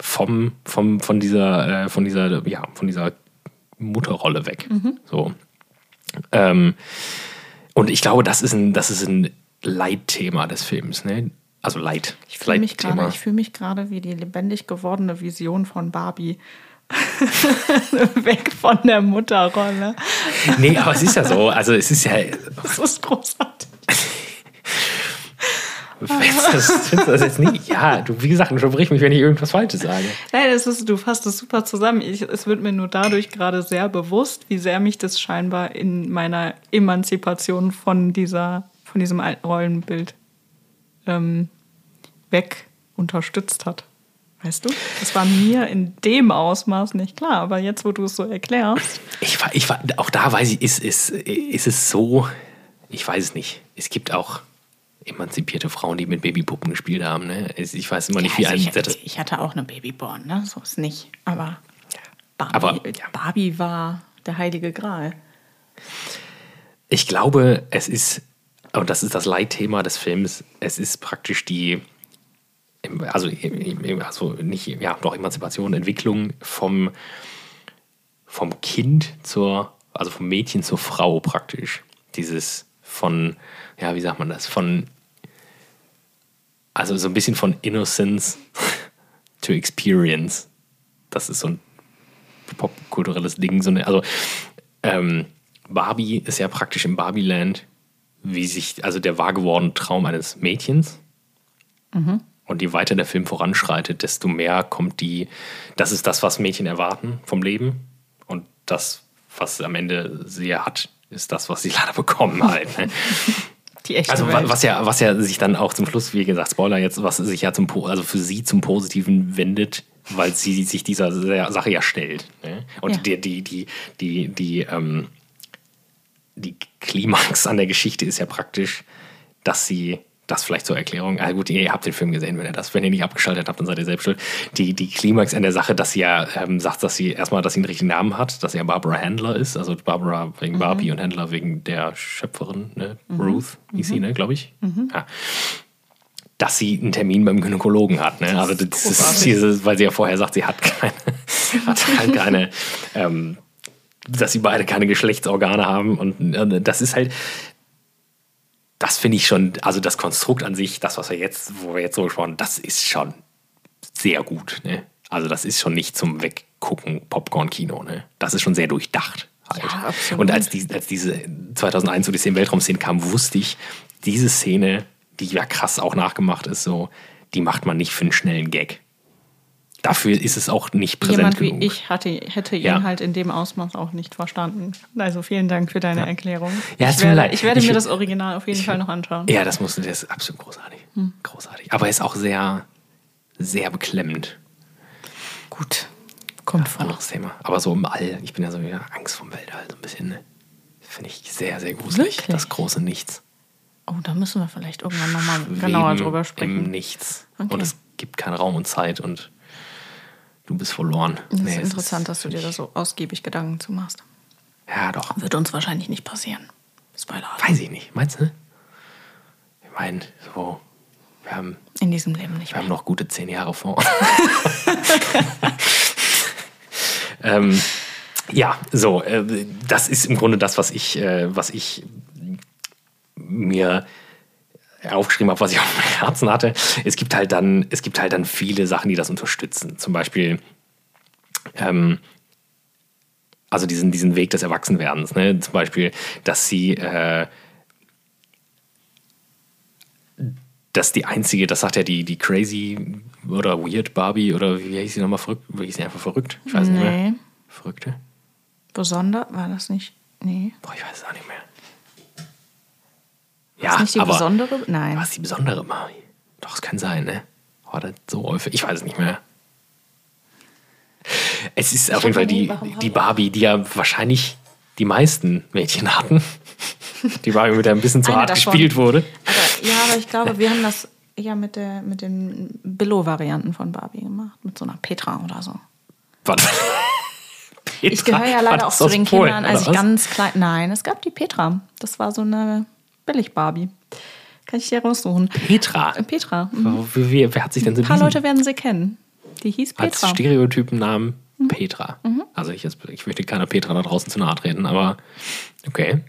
vom, vom, von dieser, äh, von dieser, ja, von dieser Mutterrolle weg. So. Ähm, und ich glaube, das ist ein, das ist ein Leitthema des Films, ne? Also Leit. Ich fühle mich gerade, ich fühle mich gerade wie die lebendig gewordene Vision von Barbie. [laughs] Weg von der Mutterrolle. Nee, aber es ist ja so. Also es ist ja, Das ist großartig. [laughs] [laughs] findest das, das jetzt nicht? Ja, du, wie gesagt, unterbrich mich, wenn ich irgendwas Falsches sage. Nein, das ist, du fasst das super zusammen. Ich, es wird mir nur dadurch gerade sehr bewusst, wie sehr mich das scheinbar in meiner Emanzipation von dieser, von diesem alten Rollenbild ähm, weg unterstützt hat. Weißt du? Das war mir in dem Ausmaß nicht klar, aber jetzt, wo du es so erklärst. Ich ich auch da weiß ich, ist, ist, ist es so, ich weiß es nicht. Es gibt auch emanzipierte Frauen, die mit Babypuppen gespielt haben. Ne? Ich weiß immer nicht, wie Also ein. ich, ich, ich hatte auch eine Babyborn, ne? So ist nicht. Aber Barbie, Aber, ja. Barbie war der heilige Gral. Ich glaube, es ist, und das ist das Leitthema des Films, es ist praktisch die, also, also nicht, ja, doch Emanzipation, Entwicklung vom, vom Kind zur, also vom Mädchen zur Frau praktisch. Dieses von, ja, wie sagt man das, von, also so ein bisschen von Innocence [laughs] to Experience. Das ist so ein popkulturelles Ding. So eine, also ähm, Barbie ist ja praktisch im Barbieland, wie sich, also der wahr gewordene Traum eines Mädchens. Und je weiter der Film voranschreitet, desto mehr kommt die, das ist das, was Mädchen erwarten vom Leben. Und das, was am Ende sie hat, ist das, was sie [laughs] leider bekommen halt. Ne? Die echte Also Welt. was ja, was ja sich dann auch zum Schluss, wie gesagt, Spoiler jetzt, was sich ja zum, also für sie zum Positiven wendet, weil sie sich dieser Sache ja stellt. Ne? Und Ja. die, die, die, die, die, ähm, die Klimax an der Geschichte ist ja praktisch, dass sie das vielleicht zur Erklärung, ah gut, ihr habt den Film gesehen, wenn ihr das, wenn ihr nicht abgeschaltet habt, dann seid ihr selbst schuld. Die, die Klimax an der Sache, dass sie ja ähm, sagt, dass sie erstmal, dass sie einen richtigen Namen hat, dass sie ja Barbara Handler ist, also Barbara wegen Barbie und Handler wegen der Schöpferin, ne? Ruth hieß sie, ne, glaube ich. Ja. Dass sie einen Termin beim Gynäkologen hat, ne? Also das ist diese, weil sie ja vorher sagt, sie hat keine, [laughs] hat halt keine, ähm, dass sie beide keine Geschlechtsorgane haben und äh, das ist halt, das finde ich schon, also das Konstrukt an sich, das, was wir jetzt, wo wir jetzt so gesprochen haben, das ist schon sehr gut. Ne? Also das ist schon nicht zum Weggucken Popcorn-Kino. Ne? Das ist schon sehr durchdacht. Halt. Ja. Und als, die, als diese 2001 Odyssee im Weltraum-Szene kam, wusste ich, diese Szene, die ja krass auch nachgemacht ist, so, die macht man nicht für einen schnellen Gag. Dafür ist es auch nicht präsent Jemand wie genug. ich hatte, hätte ihn Ja. halt in dem Ausmaß auch nicht verstanden. Also vielen Dank für deine Erklärung. Ja, es ich, tut mir leid. ich werde Ich- mir das Original auf jeden Fall noch anschauen. Ja, das musste, der ist absolut großartig. Hm. Großartig. Aber er ist auch sehr, sehr beklemmend. Gut, kommt vor. Anderes Thema. Aber so im All, ich bin ja so ja, Angst vom Weltall, so ein bisschen. Ne? Finde ich sehr, sehr gruselig. Wirklich? Das große Nichts. Oh, da müssen wir vielleicht irgendwann nochmal genauer drüber Im sprechen. Nichts. Okay. Und es gibt keinen Raum und Zeit und du bist verloren. Das Nee, ist es interessant, dass du dir da so ausgiebig Gedanken zu machst. Ja, doch. Wird uns wahrscheinlich nicht passieren. Spoiler. Weiß ich nicht. Meinst du? Ich meine, so, wir haben, In diesem Leben nicht wir haben mehr. noch gute zehn Jahre vor uns. [laughs] [laughs] ähm, ja, so, äh, das ist im Grunde das, was ich, äh, was ich mir aufgeschrieben habe, was ich [laughs] auf dem Herzen hatte. Es gibt halt dann, es gibt halt dann viele Sachen, die das unterstützen. Zum Beispiel, ähm, also diesen, diesen Weg des Erwachsenwerdens. Ne? Zum Beispiel, dass sie, äh, dass die einzige, das sagt ja die, die crazy oder weird Barbie oder wie hieß sie nochmal verrückt? Wie hieß sie einfach verrückt? Ich weiß nicht mehr. Nee. Verrückte? Besonder war das nicht? Nee. Boah, ich weiß es auch nicht mehr. Ist Ja, nicht die aber besondere? Nein. was ist die besondere Barbie? Doch, es kann sein, ne? War das so häufig? Ich weiß es nicht mehr. Es ist auf jeden Fall die, die Barbie, die ja wahrscheinlich die meisten Mädchen hatten. [laughs] Die Barbie, mit der ein bisschen zu hart davon. gespielt wurde. Aber, ja, aber ich glaube, wir haben das [laughs] eher mit, der, mit den Billo-Varianten von Barbie gemacht. Mit so einer Petra oder so. Warte. Ich Petra, gehöre ja leider auch zu den Polen, Kindern, als ich was? ganz klein. Nein, es gab die Petra. Das war so eine Billig-Barbie. Kann ich dir raussuchen. Petra. Äh, Petra. Mhm. Wer, wer, hat sich denn so Ein paar diesen Leute werden sie kennen. Die hieß als Petra. Mhm. Stereotypennamen Petra? Also ich, ich möchte keiner Petra da draußen zu nahe treten, aber okay.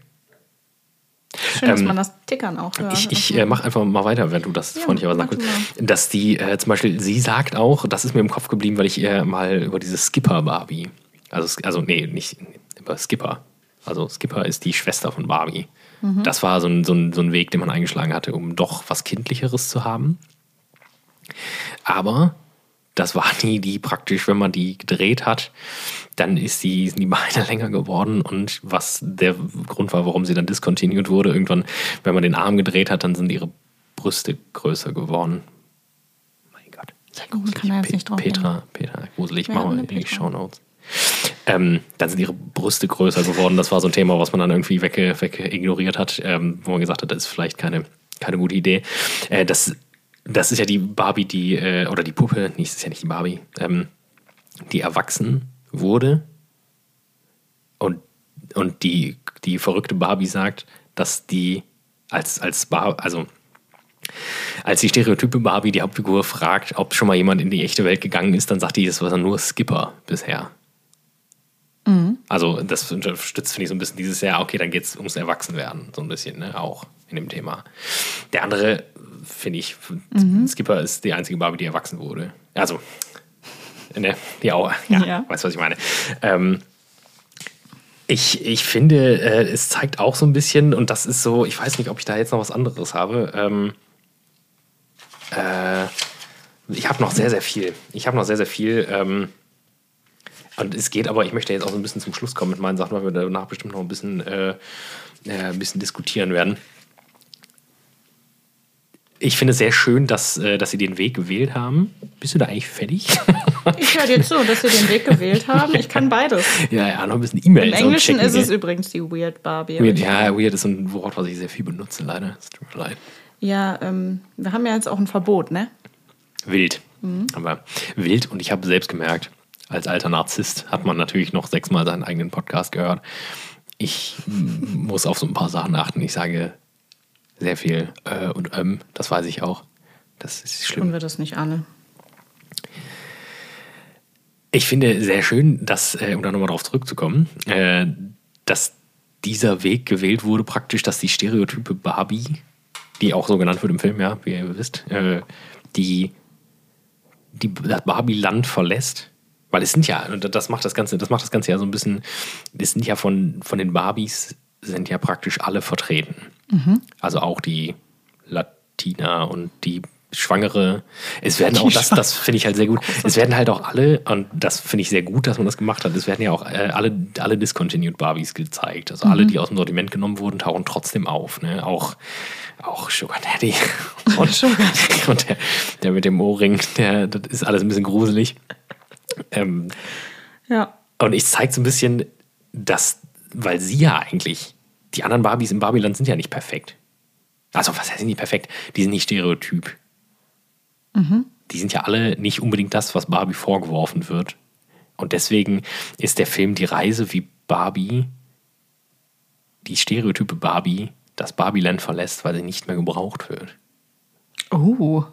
Schön, dass ähm, man das Tickern auch hört. Ich, ich äh, mache einfach mal weiter, wenn du das Ja, freundlicherweise mach sagst. Dass die, äh, zum Beispiel, sie sagt auch, das ist mir im Kopf geblieben, weil ich äh, mal über diese Skipper-Barbie, also, also nee, nicht über Skipper. Also Skipper ist die Schwester von Barbie. Das war so ein, so, ein, so ein Weg, den man eingeschlagen hatte, um doch was Kindlicheres zu haben. Aber das war nie die praktisch, wenn man die gedreht hat, dann ist die, sind die Beine [laughs] länger geworden und was der Grund war, warum sie dann discontinued wurde. Irgendwann, wenn man den Arm gedreht hat, dann sind ihre Brüste größer geworden. Mein Gott, sehr gruselig. Kann er jetzt nicht drauf Petra, Petra, gruselig, machen wir in die Petra? Shownotes. Ähm, dann sind ihre Brüste größer geworden. Das war so ein Thema, was man dann irgendwie wegge ignoriert hat, ähm, wo man gesagt hat, das ist vielleicht keine, keine gute Idee. Äh, das, das ist ja die Barbie, die, äh, oder die Puppe, nicht, das ist ja nicht die Barbie, ähm, die erwachsen wurde. Und, und die, die verrückte Barbie sagt, dass die als, als Bar, also als die Stereotype Barbie die Hauptfigur fragt, ob schon mal jemand in die echte Welt gegangen ist, dann sagt die, das war nur Skipper bisher. Also das unterstützt, finde ich, so ein bisschen dieses Jahr, okay, dann geht es ums Erwachsenwerden, so ein bisschen, ne, auch in dem Thema. Der andere, finde ich, Skipper ist die einzige Barbie, die erwachsen wurde. Also, ne, die auch, ja, Ja. weißt du, was ich meine. Ähm, ich, ich finde, äh, es zeigt auch so ein bisschen, und das ist so, ich weiß nicht, ob ich da jetzt noch was anderes habe. Ähm, äh, ich habe noch sehr, sehr viel. Ich habe noch sehr, sehr viel. Ähm, und es geht aber, ich möchte jetzt auch so ein bisschen zum Schluss kommen mit meinen Sachen, weil wir danach bestimmt noch ein bisschen, äh, äh, ein bisschen diskutieren werden. Ich finde es sehr schön, dass, äh, dass sie den Weg gewählt haben. Bist du da eigentlich fertig? Ich höre dir zu, dass sie den Weg gewählt haben. Ich kann beides. ja, ja, noch ein bisschen E-Mails. Im Englischen ist es übrigens die Weird Barbie. Weird, ja, weird ist ein Wort, was ich sehr viel benutze, leider. Es tut mir leid. Ja, ähm, wir haben ja jetzt auch ein Verbot, ne? Wild. Aber wild und ich habe selbst gemerkt, als alter Narzisst hat man natürlich noch sechsmal seinen eigenen Podcast gehört. Ich muss auf so ein paar Sachen achten. Ich sage sehr viel äh, und ähm, das weiß ich auch. Das ist schlimm. Tun wir das nicht alle. Ich finde sehr schön, dass, äh, um da nochmal drauf zurückzukommen, äh, dass dieser Weg gewählt wurde, praktisch, dass die Stereotype Barbie, die auch so genannt wird im Film, ja, wie ihr wisst, äh, die, die das Barbie-Land verlässt. Weil es sind ja, und das macht das Ganze, das macht das Ganze ja so ein bisschen, es sind ja von, von den Barbies sind ja praktisch alle vertreten. Also auch die Latina und die Schwangere. Es werden auch, das, das finde ich halt sehr gut. Es werden halt auch alle, und das finde ich sehr gut, dass man das gemacht hat, es werden ja auch äh, alle, alle Discontinued Barbies gezeigt. Also alle, die aus dem Sortiment genommen wurden, tauchen trotzdem auf. Ne? Auch, auch Sugar Daddy. [laughs] Und, und der, der mit dem Ohrring, der, das ist alles ein bisschen gruselig. Ähm, Ja. und ich zeige so ein bisschen, dass, weil sie ja eigentlich, die anderen Barbies im Barbieland sind ja nicht perfekt. Also, was heißt nicht perfekt? Die sind nicht stereotyp. Die sind ja alle nicht unbedingt das, was Barbie vorgeworfen wird. Und deswegen ist der Film die Reise, wie Barbie, die Stereotype Barbie, das Barbieland verlässt, weil sie nicht mehr gebraucht wird. Oh,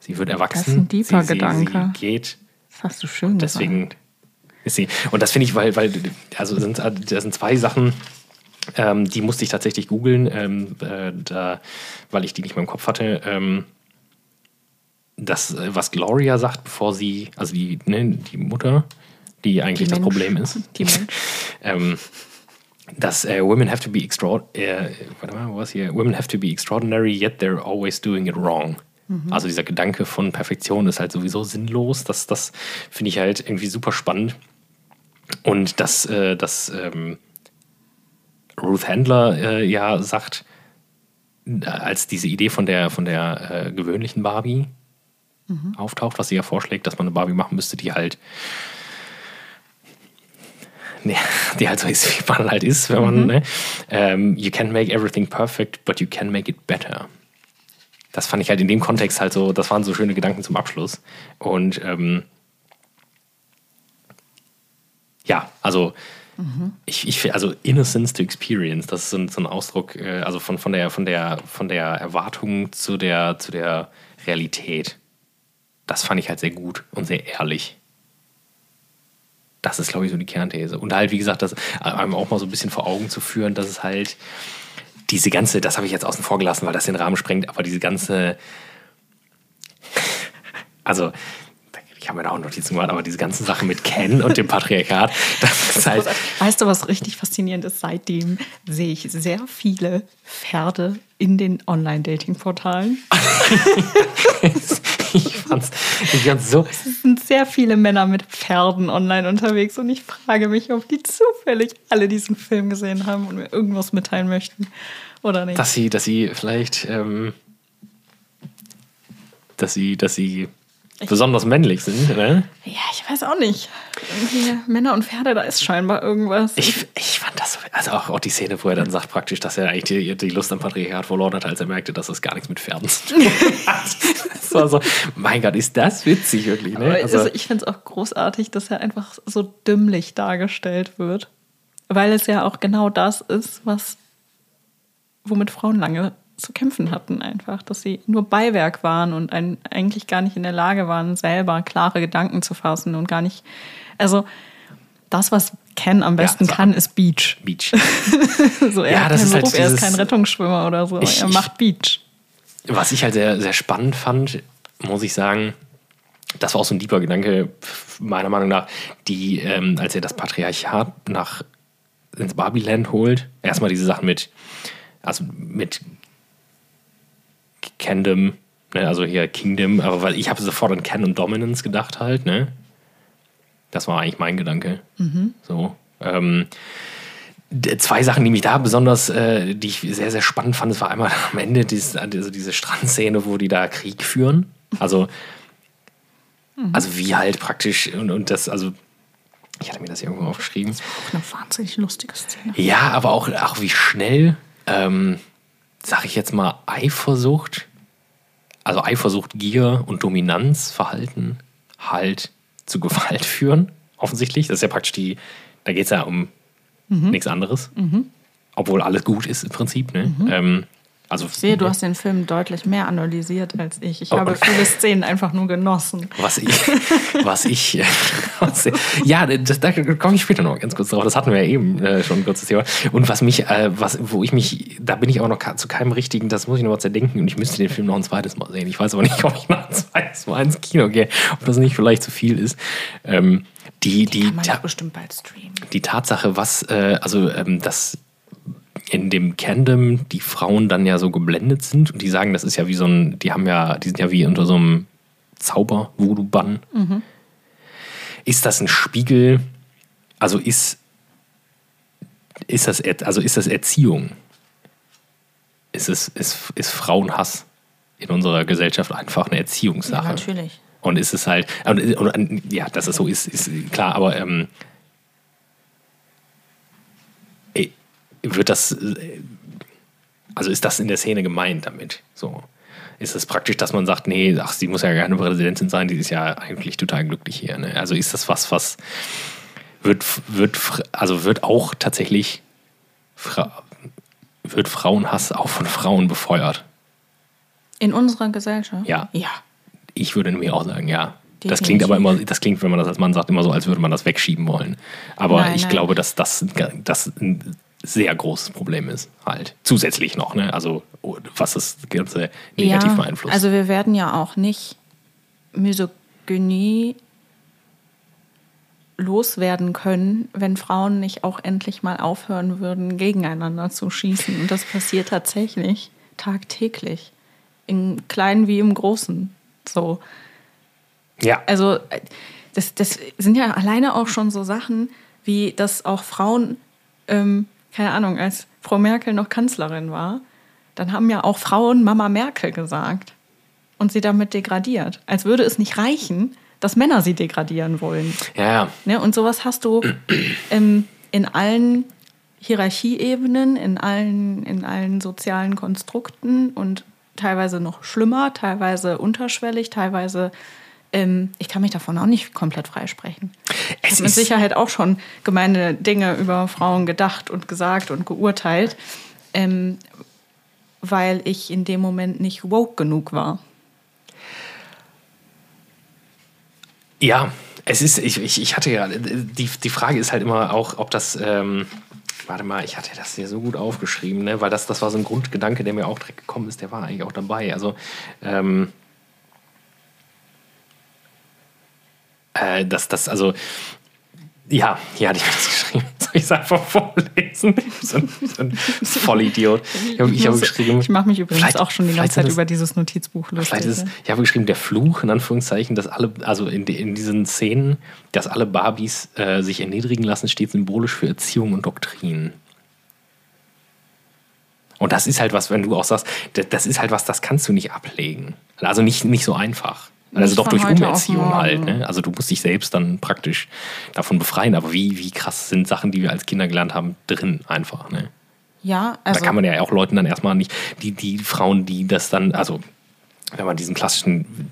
Sie wird erwachsen. Das ist ein tiefer sie, sie, Gedanke. Sie geht das hast du schön Deswegen gesagt. ist sie. Und das finde ich, weil, weil, also sind, das sind zwei Sachen, ähm, die musste ich tatsächlich googeln, ähm, äh, da, weil ich die nicht mehr im Kopf hatte. Ähm, das, äh, was Gloria sagt, bevor sie, also die, ne, die Mutter, die eigentlich Die das Mensch. Problem ist, [laughs] Die Mensch. [laughs] ähm, dass äh, women have to be extraordinary, äh, warte mal, wo war's hier? Women have to be extraordinary, yet they're always doing it wrong. Also dieser Gedanke von Perfektion ist halt sowieso sinnlos. Das, das finde ich halt irgendwie super spannend. Und dass, äh, dass ähm, Ruth Handler äh, ja sagt, als diese Idee von der, von der äh, gewöhnlichen Barbie auftaucht, was sie ja vorschlägt, dass man eine Barbie machen müsste, die halt Nee, die halt so ist, wie man halt ist, wenn man, ne? Ähm, you can make everything perfect, but you can make it better. Das fand ich halt in dem Kontext halt so, das waren so schöne Gedanken zum Abschluss. Und ähm, ja, also ich, ich fi- also Innocence to Experience, das ist so ein, so ein Ausdruck, äh, also von, von, der, von, der, von der Erwartung zu der, zu der Realität. Das fand ich halt sehr gut und sehr ehrlich. Das ist, glaube ich, so die Kernthese. Und halt, wie gesagt, das einem auch mal so ein bisschen vor Augen zu führen, dass es halt diese ganze, das habe ich jetzt außen vor gelassen, weil das den Rahmen sprengt, aber diese ganze, also ich habe mir da auch Notizen gemacht, aber diese ganzen Sachen mit Ken und dem Patriarchat, [laughs] das, ist halt, Weißt du, was richtig faszinierend ist? Seitdem sehe ich sehr viele Pferde in den Online-Dating-Portalen. [laughs] ich fand's, ich fand's so, Es sind sehr viele Männer mit Pferden online unterwegs und ich frage mich, ob die zufällig alle diesen Film gesehen haben und mir irgendwas mitteilen möchten oder nicht. dass sie, dass sie vielleicht, ähm, dass sie, dass sie besonders männlich sind, ne? ja, ich weiß auch nicht. Irgendwie Männer und Pferde, da ist scheinbar irgendwas. Ich, ich fand das so, also auch, auch die Szene, wo er dann sagt praktisch, dass er eigentlich die, die Lust am Patriarchat verloren hat, als er merkte, dass das gar nichts mit Pferden zu tun [laughs] hat. das war so, mein Gott, ist das witzig wirklich, ne? Aber Also, also ich finde es auch großartig, dass er einfach so dümmlich dargestellt wird. Weil es ja auch genau das ist, was womit Frauen lange zu kämpfen hatten, einfach, dass sie nur Beiwerk waren und ein, eigentlich gar nicht in der Lage waren, selber klare Gedanken zu fassen und gar nicht. Also das, was Ken am besten so kann, ist Beach. Beach. [laughs] So, er Ja, das ist halt Beruf, er ist dieses- kein Rettungsschwimmer oder so, Ich- er macht Beach. Was ich halt sehr, sehr spannend fand, muss ich sagen, das war auch so ein lieber Gedanke, meiner Meinung nach, die, ähm, als er das Patriarchat nach ins Barbieland holt, erstmal diese Sachen mit, also mit Kingdom, ne, also hier Kingdom, aber weil ich habe sofort an und Dominance gedacht halt, ne? Das war eigentlich mein Gedanke. So. Ähm, zwei Sachen, die mich da besonders, äh, die ich sehr, sehr spannend fand, das war einmal [laughs] am Ende dieses, also diese Strandszene, wo die da Krieg führen. Also, also wie halt praktisch, und, und das, also, ich hatte mir das irgendwo aufgeschrieben. Auch eine wahnsinnig lustige Szene. Ja, aber auch, auch wie schnell, ähm, sag ich jetzt mal, Eifersucht, also Eifersucht, Gier und Dominanzverhalten halt zu Gewalt [laughs] führen, offensichtlich. Das ist ja praktisch die, da geht es ja um nichts anderes. Obwohl alles gut ist im Prinzip. Ne? Ähm, also Ich sehe, du hast den Film deutlich mehr analysiert als ich. Ich Oh, habe viele Szenen einfach nur genossen. Was ich, [laughs] was ich, was, ja, das, da komme ich später noch ganz kurz drauf. Das hatten wir ja eben äh, schon ein kurzes Thema. Und was mich, äh, was, wo ich mich, da bin ich aber noch zu keinem richtigen, das muss ich noch mal zerdenken und ich müsste den Film noch ein zweites Mal sehen. Ich weiß aber nicht, ob ich noch ein zweites Mal ins Kino gehe, ob das nicht vielleicht zu viel ist. Ähm, die, die, man Ta- die Tatsache, was, äh, also, ähm, dass in dem Candom die Frauen dann ja so geblendet sind und die sagen, das ist ja wie so ein, die haben ja, die sind ja wie unter so einem Zauber-Voodoo-Bann. Ist das ein Spiegel? Also ist, ist das, also ist das Erziehung? Ist es, ist, ist Frauenhass in unserer Gesellschaft einfach eine Erziehungssache? Ja, natürlich. Und ist es halt, und, und, ja, dass es so ist, ist klar, aber ähm, wird das, also ist das in der Szene gemeint damit? So. Ist es praktisch, dass man sagt, nee, ach, sie muss ja keine Präsidentin sein, die ist ja eigentlich total glücklich hier. Ne? Also ist das was, was wird, wird, also wird auch tatsächlich, Fra wird Frauenhass auch von Frauen befeuert? In unserer Gesellschaft? Ja. Ja. Ich würde nämlich auch sagen, ja. Das Definitiv. klingt aber immer, das klingt, wenn man das als Mann sagt, immer so, als würde man das wegschieben wollen. Aber Nein, ich nein. glaube, dass das, das ein sehr großes Problem ist, halt. Zusätzlich noch, ne? Also, was das Ganze negativ ja, beeinflusst. Also wir werden ja auch nicht Misogynie loswerden können, wenn Frauen nicht auch endlich mal aufhören würden, gegeneinander zu schießen. Und das passiert tatsächlich tagtäglich. Im Kleinen wie im Großen. So. ja, Also das, das sind ja alleine auch schon so Sachen, wie dass auch Frauen, ähm, keine Ahnung, als Frau Merkel noch Kanzlerin war, dann haben ja auch Frauen Mama Merkel gesagt und sie damit degradiert. Als würde es nicht reichen, dass Männer sie degradieren wollen. ja. Ne? Und sowas hast du ähm, in allen Hierarchieebenen, in allen, in allen sozialen Konstrukten und teilweise noch schlimmer, teilweise unterschwellig, teilweise, ähm, ich kann mich davon auch nicht komplett freisprechen. Ich habe mit Sicherheit auch schon gemeine Dinge über Frauen gedacht und gesagt und geurteilt, ähm, weil ich in dem Moment nicht woke genug war. Ja, es ist, ich, ich, ich hatte ja, die, die Frage ist halt immer auch, ob das, ähm, warte mal, ich hatte das hier so gut aufgeschrieben, ne? weil das, das war so ein Grundgedanke, der mir auch direkt gekommen ist, der war eigentlich auch dabei. Also, ähm, äh, dass das, also, Ja, ja, die hat das [laughs] geschrieben. Soll ich es einfach vorlesen? So ein, so ein Vollidiot. Ich habe ich hab geschrieben. Ich mache mich übrigens auch schon die ganze Zeit das- über dieses Notizbuch lustig. Ist ja. ich habe geschrieben, der Fluch, in Anführungszeichen, dass alle, also in, in diesen Szenen, dass alle Barbies äh, sich erniedrigen lassen, steht symbolisch für Erziehung und Doktrin. Und das ist halt was, wenn du auch sagst, das, das ist halt was, das kannst du nicht ablegen. Also nicht, nicht so einfach. Also doch durch Umerziehung halt. Ne? Also du musst dich selbst dann praktisch davon befreien. Aber wie, wie krass sind Sachen, die wir als Kinder gelernt haben, drin einfach. Ne? Ja, also da kann man ja auch Leuten dann erstmal nicht, die, die Frauen, die das dann, also wenn man diesen klassischen,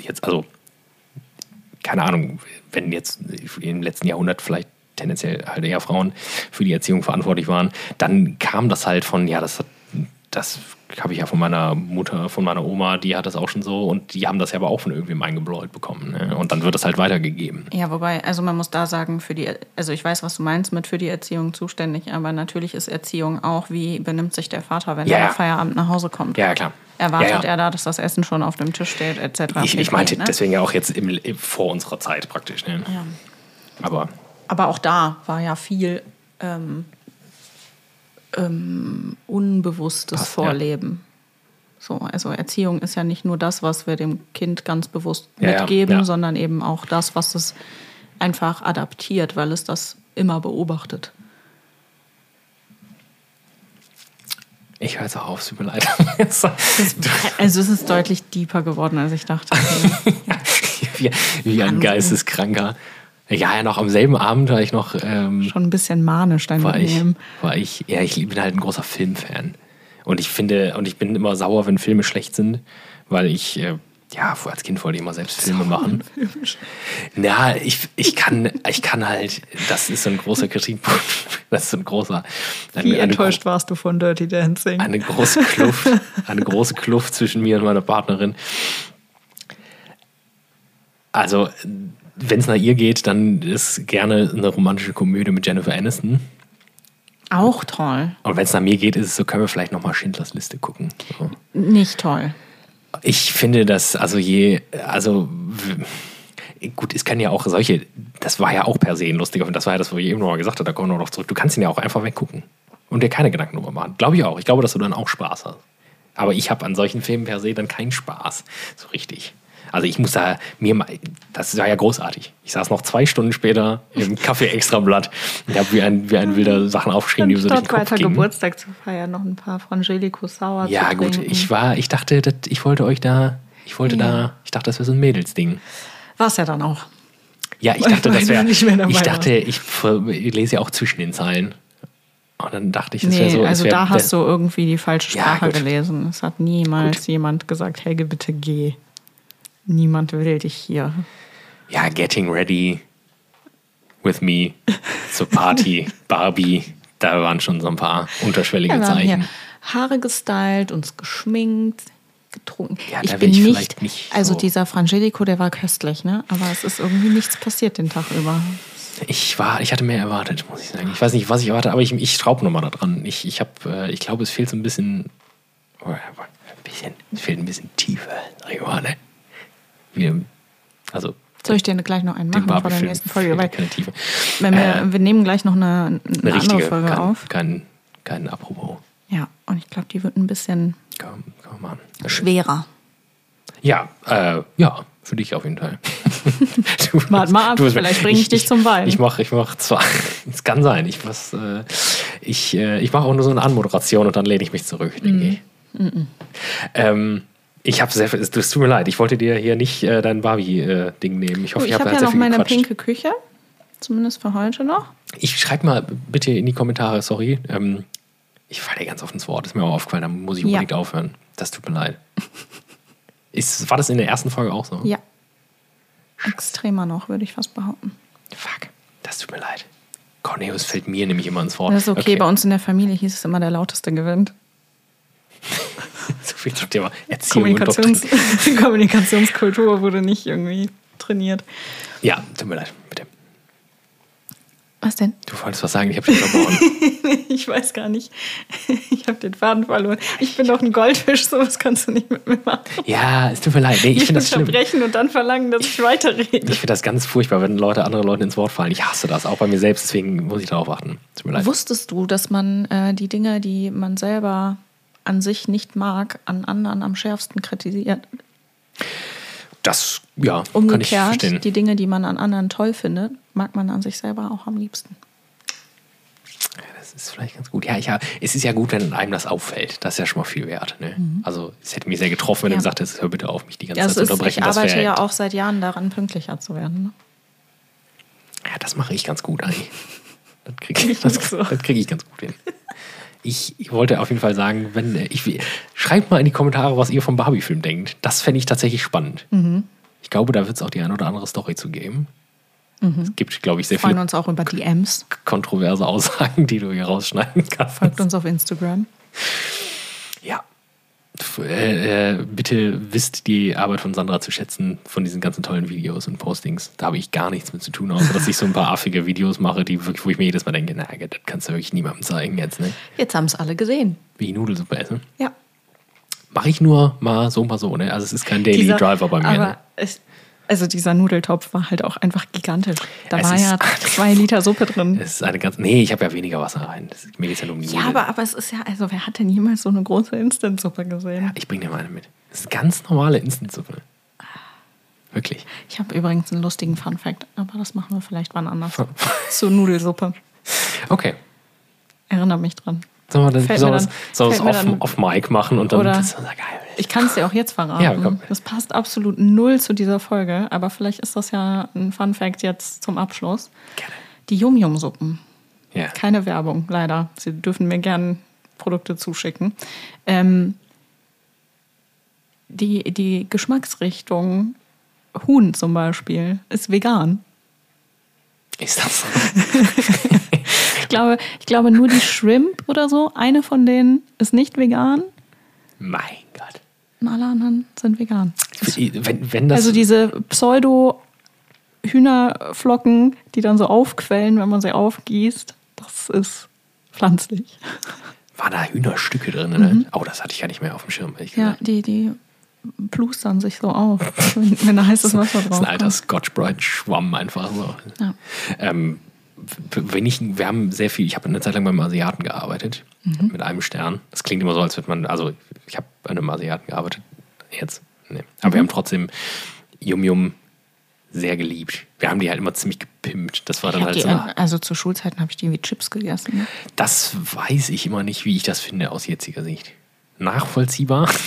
jetzt, also keine Ahnung, wenn jetzt im letzten Jahrhundert vielleicht tendenziell halt eher Frauen für die Erziehung verantwortlich waren, dann kam das halt von, ja, das hat, das habe ich ja von meiner Mutter, von meiner Oma, die hat das auch schon so und die haben das ja aber auch von irgendwem eingebläut bekommen. Ne? Und dann wird das halt weitergegeben. Ja, wobei, also man muss da sagen, für die, also ich weiß, was du meinst mit für die Erziehung zuständig, aber natürlich ist Erziehung auch, wie benimmt sich der Vater, wenn Ja, er ja. Feierabend nach Hause kommt. Ja, klar. Erwartet ja, er da, dass das Essen schon auf dem Tisch steht, etc. Ich, ich meinte ne? deswegen ja auch jetzt im, im, vor unserer Zeit praktisch. Ne? Ja. Aber Aber auch da war ja viel ähm, ähm, unbewusstes Passt, ja. Vorleben. So, also Erziehung ist ja nicht nur das, was wir dem Kind ganz bewusst Ja, ja, mitgeben, ja. sondern eben auch das, was es einfach adaptiert, weil es das immer beobachtet. ich höre jetzt auch auf, es tut mir leid. [laughs] Also es ist deutlich deeper geworden, als ich dachte. wie, wie ein Geisteskranker. Ja, ja, noch am selben Abend war ich noch, ähm, Schon ein bisschen manisch dein war ich, war ich, ja, ich bin halt ein großer Filmfan. Und ich finde, und ich bin immer sauer, wenn Filme schlecht sind, weil ich, äh, ja, als Kind wollte ich immer selbst Filme machen. Na, ich, ich kann, ich kann halt, das ist so ein großer Kritikpunkt, [laughs] das ist so ein großer. eine- Wie eine enttäuscht warst du von Dirty Dancing? eine große Kluft, eine große Kluft zwischen mir und meiner Partnerin. Also, wenn es nach ihr geht, dann ist gerne eine romantische Komödie mit Jennifer Aniston. Auch toll. Und wenn es nach mir geht, ist es so, können wir vielleicht nochmal Schindlers Liste gucken. So. Nicht toll. Ich finde, dass, also je, also gut, es kann ja auch solche, das war ja auch per se ein lustiger Film, das war ja das, wo ich eben noch mal gesagt habe, da kommen wir noch zurück. Du kannst ihn ja auch einfach weggucken und dir keine Gedanken drüber machen. Glaube ich auch. Ich glaube, dass du dann auch Spaß hast. Aber ich habe an solchen Filmen per se dann keinen Spaß. So richtig. Also ich muss da mir mal, das war ja großartig. Ich saß noch zwei Stunden später im Café Extrablatt und habe wie ein, wie ein wilder Sachen aufgeschrieben, die mir so durch den Kopf weiter gingen. Geburtstag zu feiern, noch ein paar Frangelico Sauer Ja, zu gut, trinken. ich war, ich dachte, das, ich wollte euch da, ich wollte Ja. da, ich dachte, das wäre so ein Mädelsding. War es ja dann auch. Ja, ich dachte, das wäre, ich dachte, ich, ich lese ja auch zwischen den Zeilen. Und dann dachte ich, das wäre Nee, so. es also wär- da hast du irgendwie die falsche Ja, Sprache gut. gelesen. Es hat niemals Gut. jemand gesagt, Helge, bitte geh. Niemand will dich hier. Ja, getting ready with me zur Party, [laughs] Barbie, da waren schon so ein paar unterschwellige Ja, wir haben hier Zeichen. Haare gestylt, uns geschminkt, getrunken. Ja, ich da bin ich nicht, vielleicht nicht also so- dieser Frangelico, der war köstlich, ne? Aber es ist irgendwie nichts passiert den Tag über. Ich war, ich hatte mehr erwartet, muss ich sagen. Ich weiß nicht, was ich erwarte, aber ich, ich schraube nochmal da dran. Ich, ich, hab, äh, ich glaube, es fehlt so ein bisschen, oh, ein bisschen, es fehlt ein bisschen Tiefe, sag ich mal, ne? Wie, also, Soll ich dir gleich noch einen machen vor der nächsten Folge? Weil, keine Tiefe. wenn wir, Äh, wir nehmen gleich noch eine, eine, eine andere Folge kein, auf. Kein, kein Apropos. Ja, und ich glaube, die wird ein bisschen Komm, komm mal. schwerer. Ja, äh, ja, für dich auf jeden Fall. [laughs] du, Warte mal ab, du- vielleicht bring ich dich zum Weinen. Ich mache ich mach zwar, es kann sein, ich, was, äh, ich, äh, ich mache auch nur so eine Anmoderation und dann lehne ich mich zurück, denke ich. Ähm, ich habe sehr viel, es tut mir leid, ich wollte dir hier nicht äh, dein Barbie-Ding nehmen. Ich hoffe, Oh, ich habe hab ja noch meine gequatscht. pinke Küche. Zumindest für heute noch. Ich schreibe mal bitte in die Kommentare, sorry. Ähm, ich falle dir ganz oft ins Wort, ist mir auch aufgefallen, da muss ich Ja. unbedingt aufhören. Das tut mir leid. [laughs] Ist, war das in der ersten Folge auch so? Ja. Extremer noch, würde ich fast behaupten. Fuck, das tut mir leid. Cornelius fällt mir nämlich immer ins Wort. Das ist okay. Bei uns in der Familie hieß es immer, der lauteste gewinnt. [laughs] So viel zum Thema Erziehung und Kommunikations Doktrin. [laughs] Kommunikationskultur wurde nicht irgendwie trainiert. Ja, tut mir leid, bitte. Was denn? Du wolltest was sagen, ich habe dich verloren. [laughs] Ich weiß gar nicht. Ich habe den Faden verloren. Ich bin doch ein Goldfisch, sowas kannst du nicht mit mir machen. ja, es tut mir leid. Nee, ich finde das schlimm. unterbrechen und dann verlangen, dass ich weiterrede. Ich finde das ganz furchtbar, wenn Leute andere Leute ins Wort fallen. Ich hasse das, auch bei mir selbst, deswegen muss ich darauf achten. Tut mir leid. Wusstest du, dass man äh, die Dinge, die man selber an sich nicht mag, an anderen am schärfsten kritisiert? Das, ja, kann ich Umgekehrt, verstehen. die Dinge, die man an anderen toll findet, mag man an sich selber auch am liebsten. Das ist vielleicht ganz gut. Ja, ich, hab- es ist ja gut, wenn einem das auffällt. Das ist ja schon mal viel wert. Ne? Also, es hätte mich sehr getroffen, wenn Mhm. Ja. du gesagt hättest, hör bitte auf, mich die ganze Ja, Zeit zu unterbrechen. ich Das arbeite ja auch seit Jahren daran, pünktlicher zu werden. Ne? Ja, das mache ich ganz gut eigentlich. [laughs] Das kriege Ich das, so. das krieg ich ganz gut hin. Ich, ich wollte auf jeden Fall sagen, wenn äh, ich schreibt mal in die Kommentare, was ihr vom Barbie-Film denkt. Das fände ich tatsächlich spannend. Mhm. Ich glaube, da wird es auch die eine oder andere Story zu geben. Es gibt, glaube ich, sehr Wir freuen viele uns auch über DMs. kontroverse Aussagen, die du hier rausschneiden kannst. Folgt uns auf Instagram. Äh, äh, bitte wisst die Arbeit von Sandra zu schätzen, von diesen ganzen tollen Videos und Postings. Da habe ich gar nichts mit zu tun, außer dass ich so ein paar affige Videos mache, die wirklich, wo ich mir jedes Mal denke, na, das kannst du wirklich niemandem zeigen jetzt, ne? Jetzt haben es alle gesehen. Wie ich Nudelsuppe esse. Ja. Mache ich nur mal so, mal so, ne? Also es ist kein Daily Dieser- Driver bei mir. Aber Ne? es, also dieser Nudeltopf war halt auch einfach gigantisch. Da Es war ja [laughs] zwei Liter Suppe drin. Es ist eine ganz. Nee, ich habe ja weniger Wasser rein. Das, mir geht ja nur um die Ja, Nudeln. aber, aber es ist ja, also wer hat denn jemals so eine große Instant-Suppe gesehen? Ich bringe dir mal eine mit. Das ist ganz normale Instantsuppe. Wirklich. Ich habe übrigens einen lustigen Fun-Fact, aber das machen wir vielleicht wann anders. [laughs] Zur Nudelsuppe. Okay. Erinnere mich dran. Sollen wir das Fällt sollen mir wir dann- es- sollen wir es fällt mir auf, dann- auf Mic machen und dann. Oder- das ist ja geil. Ich kann es dir auch jetzt verraten. Ja, komm. Das passt absolut null zu dieser Folge, aber vielleicht ist das ja ein Fun-Fact jetzt zum Abschluss. Gerne. Die Yum-Yum-Suppen. Ja. Keine Werbung, leider. Sie dürfen mir gern Produkte zuschicken. Ähm, die, die Geschmacksrichtung Huhn zum Beispiel ist vegan. Ist das? [laughs] Ich glaube, ich glaube nur die Shrimp oder so, eine von denen ist nicht vegan mein Gott. und alle anderen sind vegan. Wenn, wenn das. Also diese Pseudo-Hühnerflocken, die dann so aufquellen, wenn man sie aufgießt, das ist pflanzlich. war da Hühnerstücke drin, ne? Oh, das hatte ich gar nicht mehr auf dem Schirm. Ja, gesagt. die, die plustern sich so auf, [laughs] wenn, wenn da heißes Wasser Das ist drauf ein alter kommt. Scotch Brite Schwamm einfach so. Ja. Ähm, wenn ich, wir haben sehr viel, ich habe eine Zeit lang beim Asiaten gearbeitet, Mhm. mit einem Stern. Das klingt immer so, als würde man, also ich habe bei einem Asiaten gearbeitet, jetzt. Nee. Aber Mhm. wir haben trotzdem Yum Yum sehr geliebt. Wir haben die halt immer ziemlich gepimpt. Das war dann halt so. also zu Schulzeiten habe ich die wie Chips gegessen. Ne? Das weiß ich immer nicht, wie ich das finde aus jetziger Sicht. Nachvollziehbar. [laughs]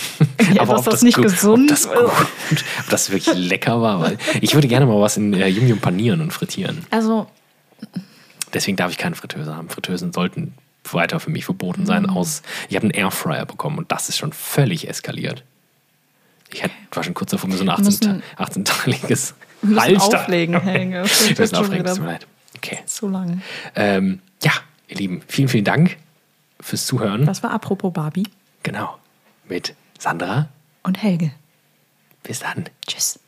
Ja, [laughs] dass ob das nicht gut- gesund ob das, gut, ob das wirklich lecker war. Weil ich würde gerne mal was in äh, Yum Yum panieren und frittieren. Also, Deswegen darf ich keine Fritteuse haben. Fritteusen sollten weiter für mich verboten sein. Mhm. Aus, ich habe einen Airfryer bekommen und das ist schon völlig eskaliert. Ich hätte, war schon kurz davor, mir so ein 18 müssen- 18-teiliges wir müssen Halster. auflegen, Helge. Wir müssen auflegen, tut mir leid. Okay. zu lang. Ähm, ja, ihr Lieben, vielen, vielen Dank fürs Zuhören. Das war apropos Barbie Genau. Mit Sandra. und Helge. Bis dann. Tschüss.